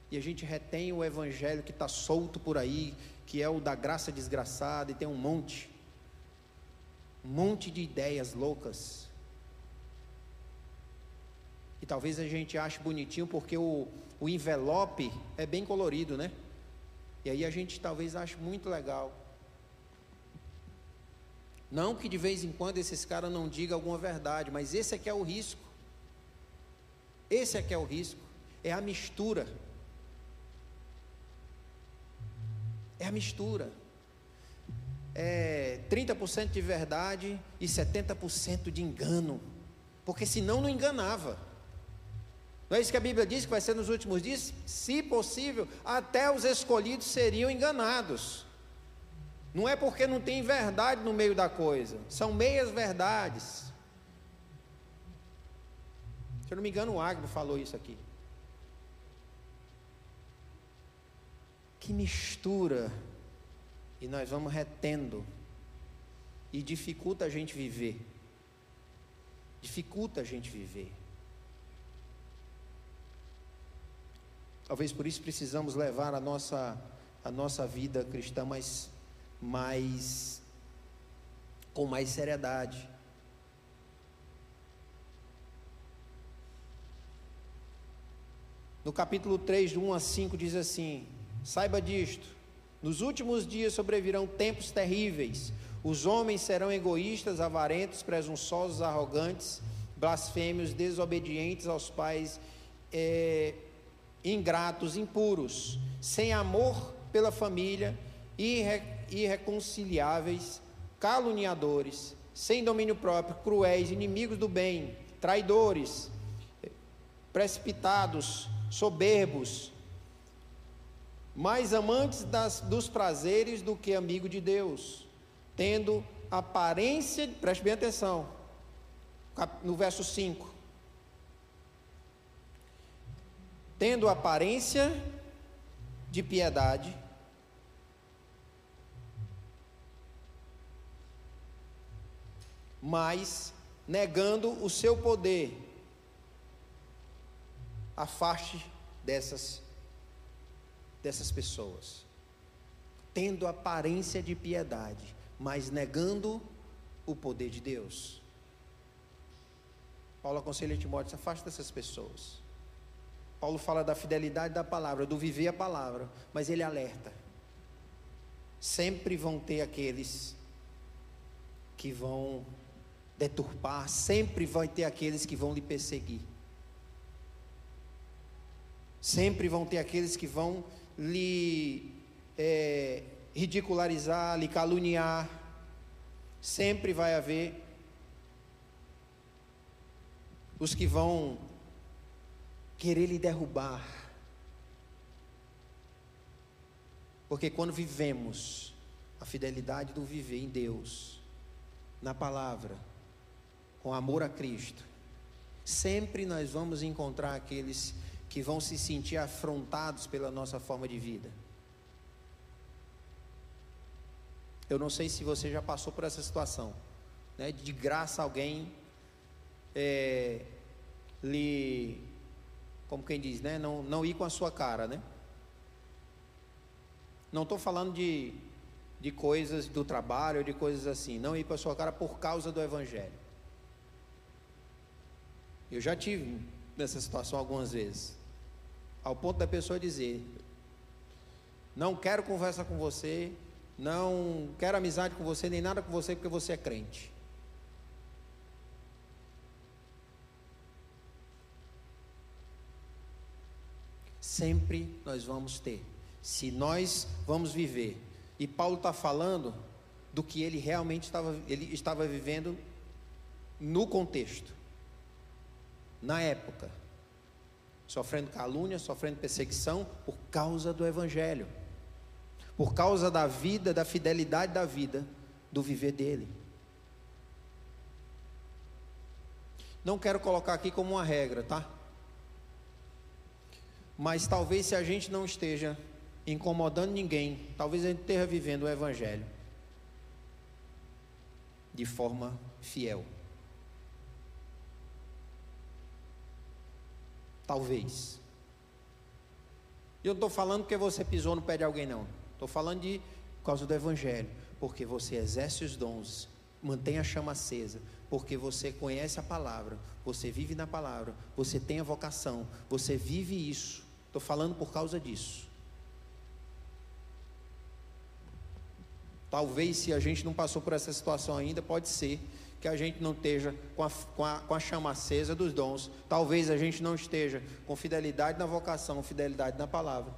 S2: E a gente retém o evangelho que está solto por aí, que é o da graça desgraçada, e tem um monte, um monte de ideias loucas e talvez a gente ache bonitinho porque o, o envelope é bem colorido, né? E aí a gente talvez ache muito legal. Não que de vez em quando esses caras não digam alguma verdade, mas esse é que é o risco. Esse é que é o risco. É a mistura. É a mistura. É 30% de verdade e 70% de engano. Porque senão não enganava. Não é isso que a Bíblia diz que vai ser nos últimos dias? Se possível, até os escolhidos seriam enganados. Não é porque não tem verdade no meio da coisa, são meias verdades. Se eu não me engano, o Agro falou isso aqui. Que mistura, e nós vamos retendo, e dificulta a gente viver. Dificulta a gente viver. Talvez por isso precisamos levar a nossa, a nossa vida cristã mais, mais com mais seriedade. No capítulo 3, de 1 a 5, diz assim: Saiba disto, nos últimos dias sobrevirão tempos terríveis. Os homens serão egoístas, avarentos, presunçosos, arrogantes, blasfêmios, desobedientes aos pais. É, ingratos, impuros, sem amor pela família, irre, irreconciliáveis, caluniadores, sem domínio próprio, cruéis, inimigos do bem, traidores, precipitados, soberbos, mais amantes das, dos prazeres do que amigo de Deus, tendo aparência, preste bem atenção, no verso 5, tendo aparência de piedade, mas negando o seu poder, afaste dessas dessas pessoas, tendo aparência de piedade, mas negando o poder de Deus. Paulo aconselha Timóteo, afaste dessas pessoas. Paulo fala da fidelidade da palavra, do viver a palavra, mas ele alerta. Sempre vão ter aqueles que vão deturpar, sempre vai ter aqueles que vão lhe perseguir. Sempre vão ter aqueles que vão lhe é, ridicularizar, lhe caluniar. Sempre vai haver os que vão querer lhe derrubar. Porque quando vivemos a fidelidade do viver em Deus, na palavra, com amor a Cristo, sempre nós vamos encontrar aqueles que vão se sentir afrontados pela nossa forma de vida. Eu não sei se você já passou por essa situação, né? De graça alguém é, lhe como quem diz, né? Não, não ir com a sua cara, né? Não estou falando de, de coisas do trabalho, de coisas assim. Não ir com a sua cara por causa do Evangelho. Eu já tive nessa situação algumas vezes. Ao ponto da pessoa dizer: Não quero conversa com você, não quero amizade com você, nem nada com você, porque você é crente. Sempre nós vamos ter. Se nós vamos viver. E Paulo está falando do que ele realmente estava, ele estava vivendo no contexto, na época, sofrendo calúnia, sofrendo perseguição por causa do Evangelho, por causa da vida, da fidelidade da vida, do viver dele. Não quero colocar aqui como uma regra, tá? Mas talvez se a gente não esteja incomodando ninguém, talvez a gente esteja vivendo o Evangelho de forma fiel. Talvez. Eu não estou falando porque você pisou no pé de alguém, não. Estou falando de por causa do Evangelho. Porque você exerce os dons, mantém a chama acesa, porque você conhece a palavra, você vive na palavra, você tem a vocação, você vive isso. Estou falando por causa disso. Talvez, se a gente não passou por essa situação ainda, pode ser que a gente não esteja com a, com a, com a chama acesa dos dons. Talvez a gente não esteja com fidelidade na vocação, fidelidade na palavra.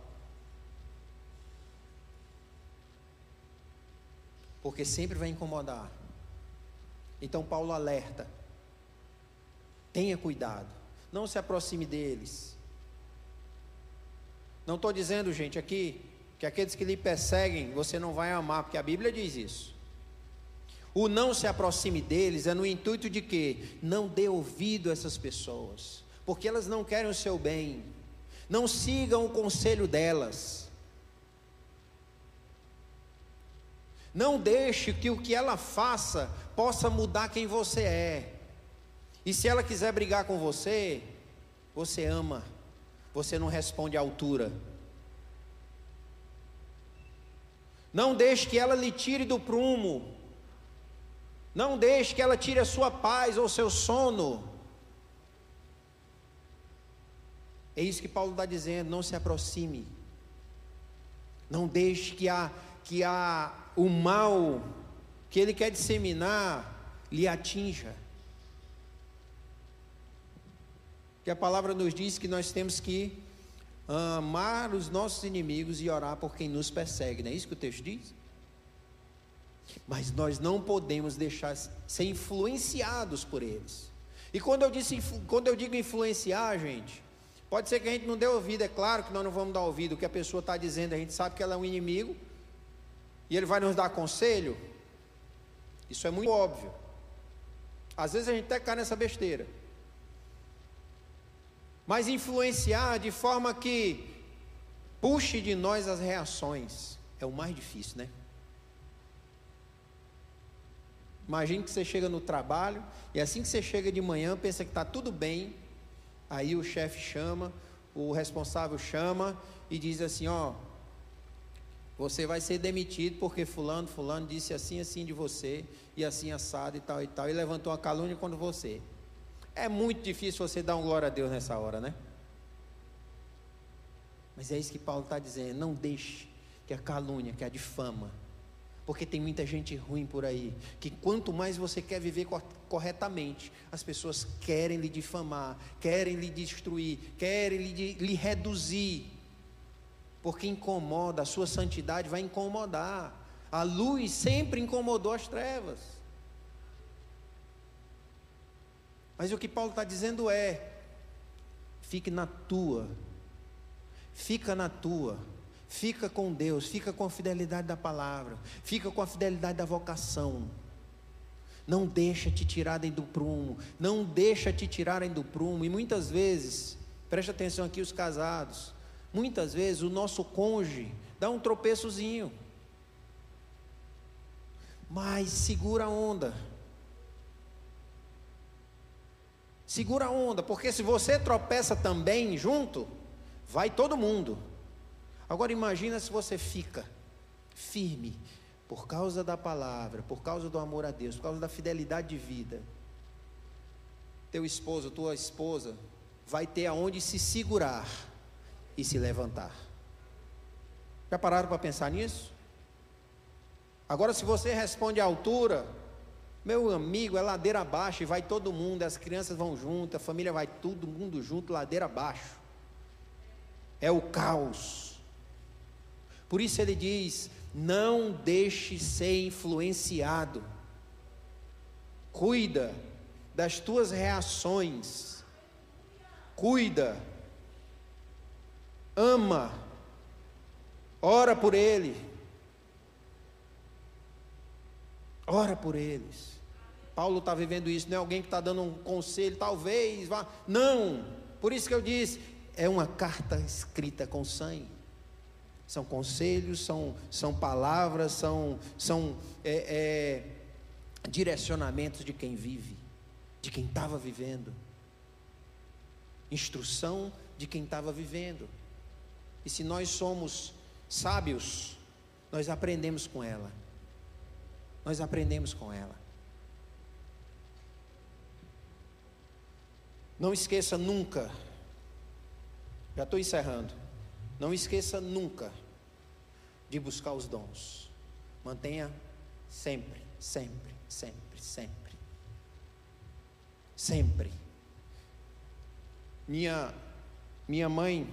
S2: Porque sempre vai incomodar. Então, Paulo alerta: tenha cuidado, não se aproxime deles. Não estou dizendo, gente, aqui que aqueles que lhe perseguem você não vai amar, porque a Bíblia diz isso. O não se aproxime deles é no intuito de que não dê ouvido a essas pessoas, porque elas não querem o seu bem. Não sigam o conselho delas. Não deixe que o que ela faça possa mudar quem você é. E se ela quiser brigar com você, você ama, você não responde à altura. Não deixe que ela lhe tire do prumo. Não deixe que ela tire a sua paz ou seu sono. É isso que Paulo está dizendo. Não se aproxime. Não deixe que a, que a, o mal que ele quer disseminar lhe atinja. Que a palavra nos diz que nós temos que amar os nossos inimigos e orar por quem nos persegue, não é isso que o texto diz? Mas nós não podemos deixar ser influenciados por eles. E quando eu, disse, quando eu digo influenciar, gente, pode ser que a gente não dê ouvido, é claro que nós não vamos dar ouvido o que a pessoa está dizendo, a gente sabe que ela é um inimigo, e ele vai nos dar conselho. Isso é muito óbvio. Às vezes a gente até cai nessa besteira mas influenciar de forma que puxe de nós as reações. É o mais difícil, né? Imagine que você chega no trabalho e assim que você chega de manhã, pensa que está tudo bem, aí o chefe chama, o responsável chama e diz assim: Ó, você vai ser demitido porque Fulano, Fulano disse assim, assim de você, e assim assado e tal e tal, e levantou uma calúnia contra você. É muito difícil você dar um glória a Deus nessa hora, né? Mas é isso que Paulo está dizendo. Não deixe que a calúnia, que a difama, porque tem muita gente ruim por aí, que quanto mais você quer viver corretamente, as pessoas querem lhe difamar, querem lhe destruir, querem lhe, lhe reduzir, porque incomoda, a sua santidade vai incomodar. A luz sempre incomodou as trevas. Mas o que Paulo está dizendo é: fique na tua, fica na tua, fica com Deus, fica com a fidelidade da palavra, fica com a fidelidade da vocação. Não deixa te tirarem do prumo, não deixa te tirarem do prumo. E muitas vezes, preste atenção aqui os casados, muitas vezes o nosso cônjuge dá um tropeçozinho. Mas segura a onda Segura a onda, porque se você tropeça também junto, vai todo mundo. Agora imagina se você fica firme por causa da palavra, por causa do amor a Deus, por causa da fidelidade de vida. Teu esposo, tua esposa vai ter aonde se segurar e se levantar. Já pararam para pensar nisso? Agora, se você responde à altura, meu amigo, é ladeira abaixo e vai todo mundo, as crianças vão junto, a família vai todo mundo junto, ladeira abaixo. É o caos. Por isso ele diz: não deixe ser influenciado. Cuida das tuas reações. Cuida. Ama. Ora por ele. Ora por eles. Paulo está vivendo isso, não é alguém que está dando um conselho, talvez vá. Não, por isso que eu disse, é uma carta escrita com sangue. São conselhos, são, são palavras, são, são é, é, direcionamentos de quem vive, de quem estava vivendo. Instrução de quem estava vivendo. E se nós somos sábios, nós aprendemos com ela. Nós aprendemos com ela. Não esqueça nunca, já estou encerrando, não esqueça nunca de buscar os dons. Mantenha sempre, sempre, sempre, sempre. Sempre. Minha, minha mãe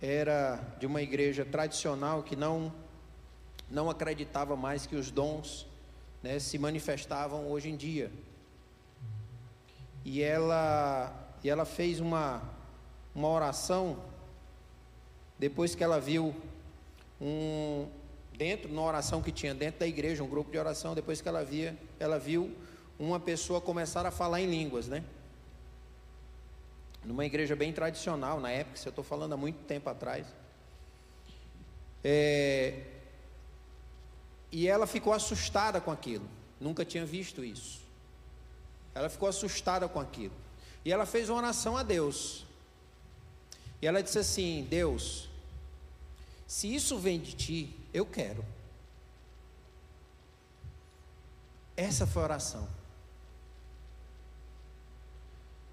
S2: era de uma igreja tradicional que não, não acreditava mais que os dons né, se manifestavam hoje em dia e ela, e ela fez uma, uma oração depois que ela viu um dentro, numa oração que tinha dentro da igreja, um grupo de oração, depois que ela via, ela viu uma pessoa começar a falar em línguas, né? Numa igreja bem tradicional, na época, se eu estou falando há muito tempo atrás. É, e ela ficou assustada com aquilo, nunca tinha visto isso. Ela ficou assustada com aquilo. E ela fez uma oração a Deus. E ela disse assim: Deus, se isso vem de ti, eu quero. Essa foi a oração.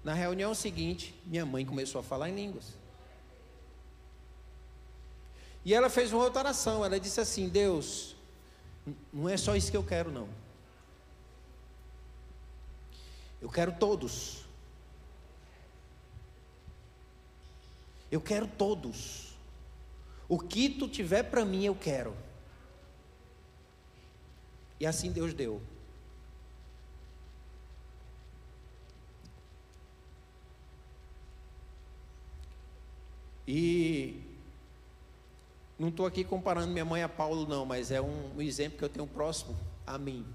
S2: Na reunião seguinte, minha mãe começou a falar em línguas. E ela fez uma outra oração. Ela disse assim: Deus, não é só isso que eu quero, não. Eu quero todos. Eu quero todos. O que tu tiver para mim, eu quero. E assim Deus deu. E não estou aqui comparando minha mãe a Paulo, não, mas é um, exemplo que eu tenho próximo a mim.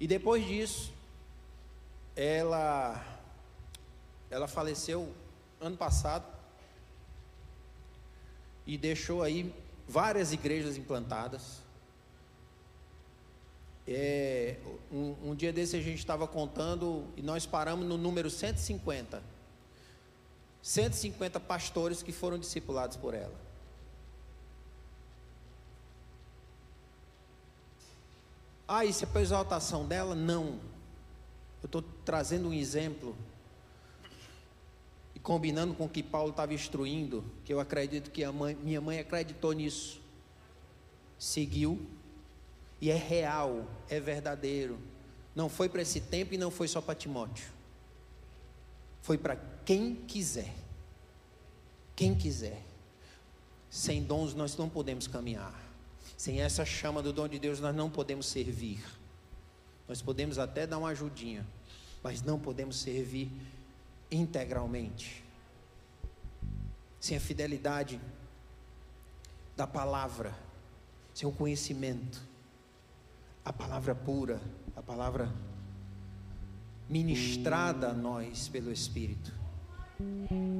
S2: E depois disso, ela, ela faleceu ano passado e deixou aí várias igrejas implantadas. É, um, um dia desse a gente estava contando e nós paramos no número 150. 150 pastores que foram discipulados por ela. Ah, isso é para exaltação dela? Não. Eu estou trazendo um exemplo e combinando com o que Paulo estava instruindo, que eu acredito que mãe, minha mãe acreditou nisso. Seguiu e é real, é verdadeiro. Não foi para esse tempo e não foi só para Timóteo. Foi para quem quiser. Quem quiser. Sem dons nós não podemos caminhar. Sem essa chama do dom de Deus, nós não podemos servir. Nós podemos até dar uma ajudinha, mas não podemos servir integralmente. Sem a fidelidade da palavra, sem o conhecimento, a palavra pura, a palavra ministrada a nós pelo Espírito,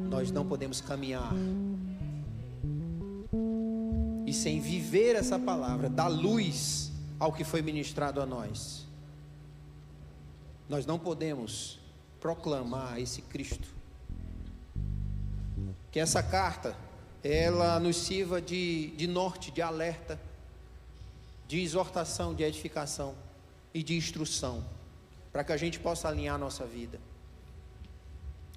S2: nós não podemos caminhar e sem viver essa palavra, dar luz ao que foi ministrado a nós, nós não podemos proclamar esse Cristo. Que essa carta, ela nos sirva de, de norte, de alerta, de exortação, de edificação e de instrução, para que a gente possa alinhar a nossa vida.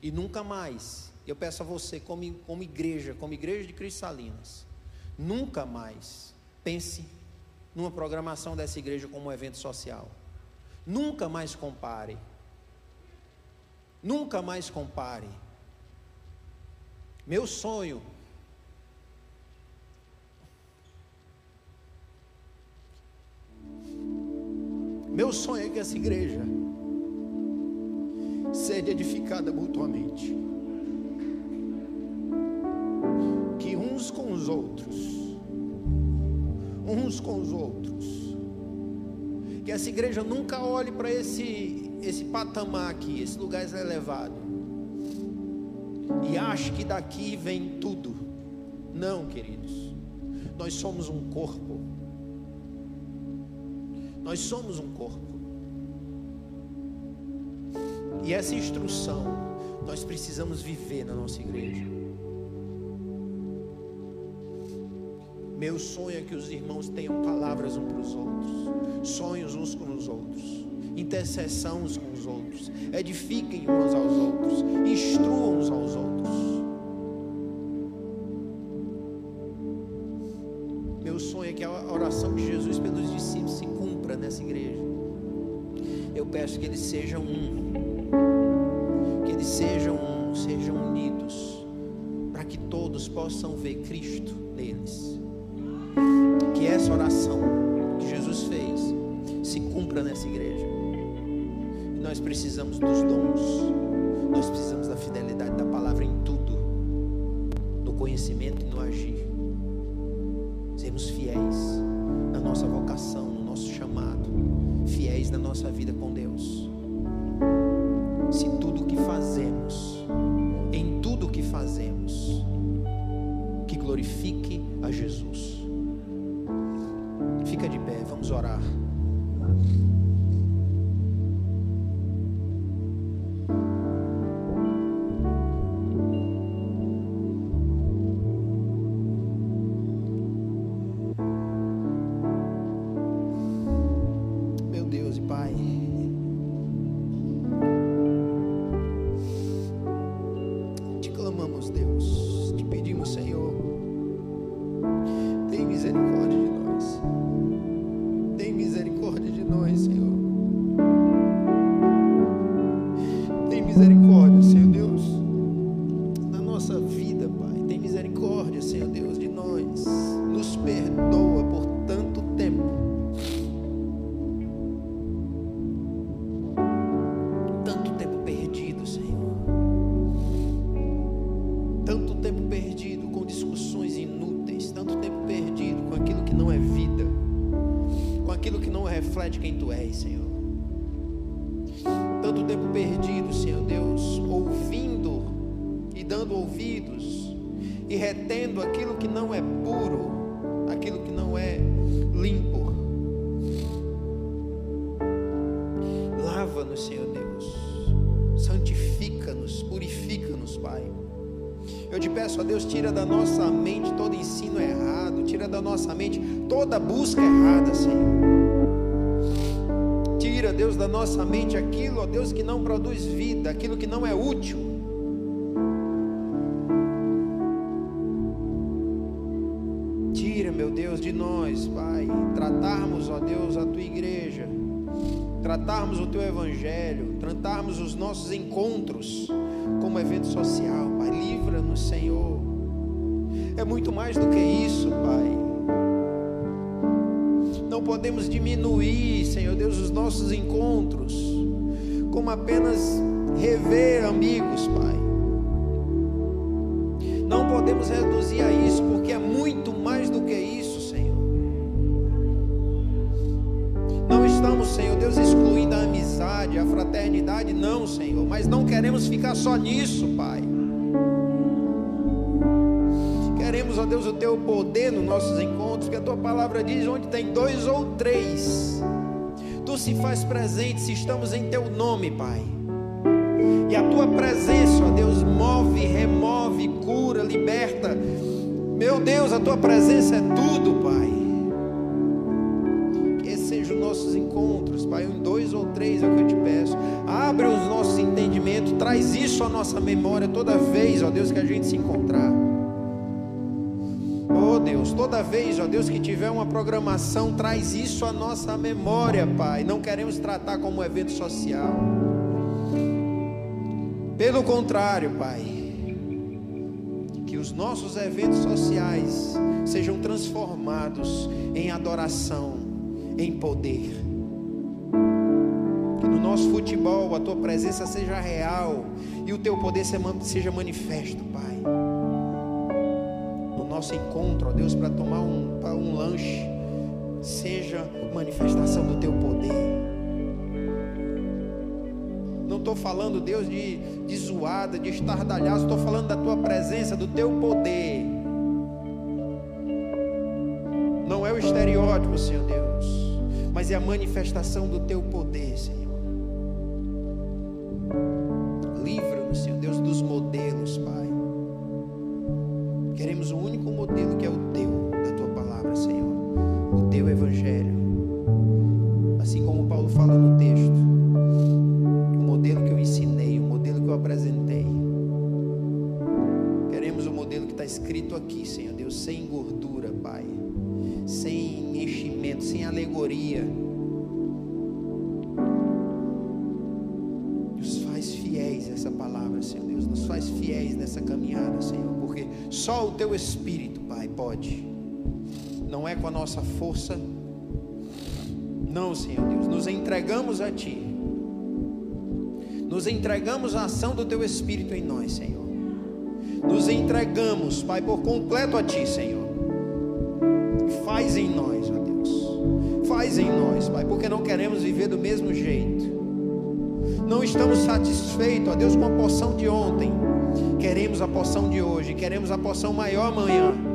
S2: E nunca mais, eu peço a você, como, como igreja, como igreja de Cristalinas, Nunca mais pense numa programação dessa igreja como um evento social. Nunca mais compare. Nunca mais compare. Meu sonho Meu sonho é que essa igreja seja edificada mutuamente. Uns com os outros. Uns com os outros. Que essa igreja nunca olhe para esse, esse patamar aqui, esse lugar elevado. E ache que daqui vem tudo. Não, queridos. Nós somos um corpo. Nós somos um corpo. E essa instrução nós precisamos viver na nossa igreja. Meu sonho é que os irmãos tenham palavras uns para os outros, sonhos uns com os outros, intercessão uns com os outros, edifiquem uns aos outros, instruam uns aos outros. Meu sonho é que a oração de Jesus pelos discípulos se cumpra nessa igreja. Eu peço que eles sejam um, que eles sejam um, sejam unidos, para que todos possam ver Cristo precisamos dos dons, produz vida, aquilo que não é útil. Tira, meu Deus, de nós, Pai, tratarmos, ó Deus, a tua igreja, tratarmos o teu evangelho, tratarmos os nossos encontros como evento social, Pai. Livra-nos, Senhor. É muito mais do que isso, Pai. Não podemos diminuir, Senhor Deus, os nossos encontros, como apenas rever amigos, Pai. Não podemos reduzir a isso, porque é muito mais do que isso, Senhor. Não estamos, Senhor Deus, excluindo a amizade, a fraternidade, não, Senhor, mas não queremos ficar só nisso, Pai. Queremos, ó Deus, o teu poder nos nossos encontros, que a tua palavra diz: onde tem dois ou três, tu se faz presente se estamos em teu nome, Pai. E a tua presença, ó Deus, move, remove, cura, liberta. Meu Deus, a tua presença é tudo, Pai. Que esses sejam os nossos encontros, Pai. Em dois ou três é o que eu te peço. Abre os nossos entendimentos, traz isso à nossa memória toda vez, ó Deus, que a gente se encontrar. Toda vez, ó Deus, que tiver uma programação, traz isso à nossa memória, Pai. Não queremos tratar como um evento social. Pelo contrário, Pai, que os nossos eventos sociais sejam transformados em adoração, em poder. Que no nosso futebol a tua presença seja real e o teu poder seja manifesto, Pai. No nosso encontro, ó Deus, para tomar um, um lanche, seja manifestação do teu poder. Não estou falando, Deus, de, de zoada, de estardalhaço, estou falando da tua presença, do teu poder. Não é o estereótipo, Senhor Deus, mas é a manifestação do teu poder, Senhor. Nossa força, não, Senhor Deus, nos entregamos a Ti. Nos entregamos à ação do Teu Espírito em nós, Senhor. Nos entregamos, Pai, por completo a Ti, Senhor. Faz em nós, ó Deus. Faz em nós, Pai, porque não queremos viver do mesmo jeito. Não estamos satisfeitos, ó Deus, com a porção de ontem. Queremos a porção de hoje, queremos a porção maior amanhã.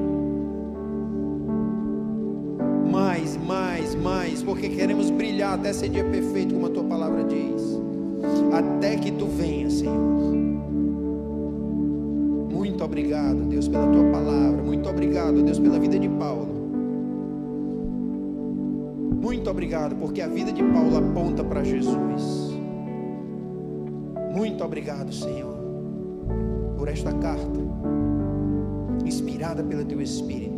S2: Porque queremos brilhar até ser dia perfeito, como a tua palavra diz. Até que tu venha, Senhor. Muito obrigado, Deus, pela tua palavra. Muito obrigado, Deus, pela vida de Paulo. Muito obrigado, porque a vida de Paulo aponta para Jesus. Muito obrigado, Senhor, por esta carta, inspirada pelo Teu Espírito.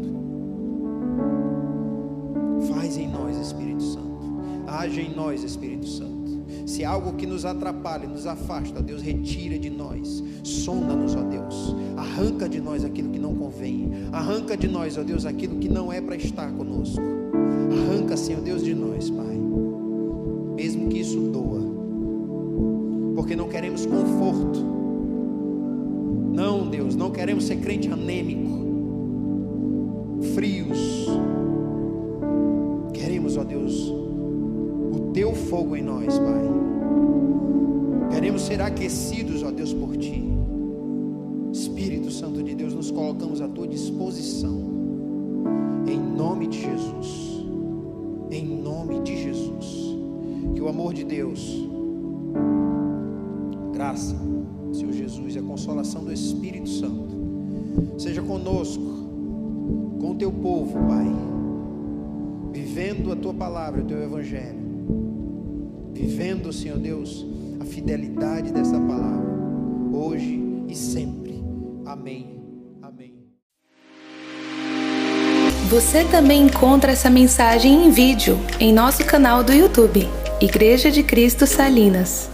S2: Age em nós, Espírito Santo. Se algo que nos atrapalha, nos afasta, Deus, retira de nós. Sonda-nos, ó Deus. Arranca de nós aquilo que não convém. Arranca de nós, ó Deus, aquilo que não é para estar conosco. Arranca, Senhor Deus, de nós, Pai. Mesmo que isso doa. Porque não queremos conforto. Não, Deus, não queremos ser crente anêmico. Frios. Queremos, ó Deus, teu fogo em nós, Pai. Queremos ser aquecidos, ó Deus, por ti. Espírito Santo de Deus, nos colocamos à tua disposição. Em nome de Jesus. Em nome de Jesus. Que o amor de Deus, graça, Senhor Jesus, e a consolação do Espírito Santo seja conosco, com o teu povo, Pai, vivendo a tua palavra, o teu evangelho, vivendo, Senhor Deus, a fidelidade dessa palavra, hoje e sempre. Amém. Amém.
S1: Você também encontra essa mensagem em vídeo em nosso canal do YouTube, Igreja de Cristo Salinas.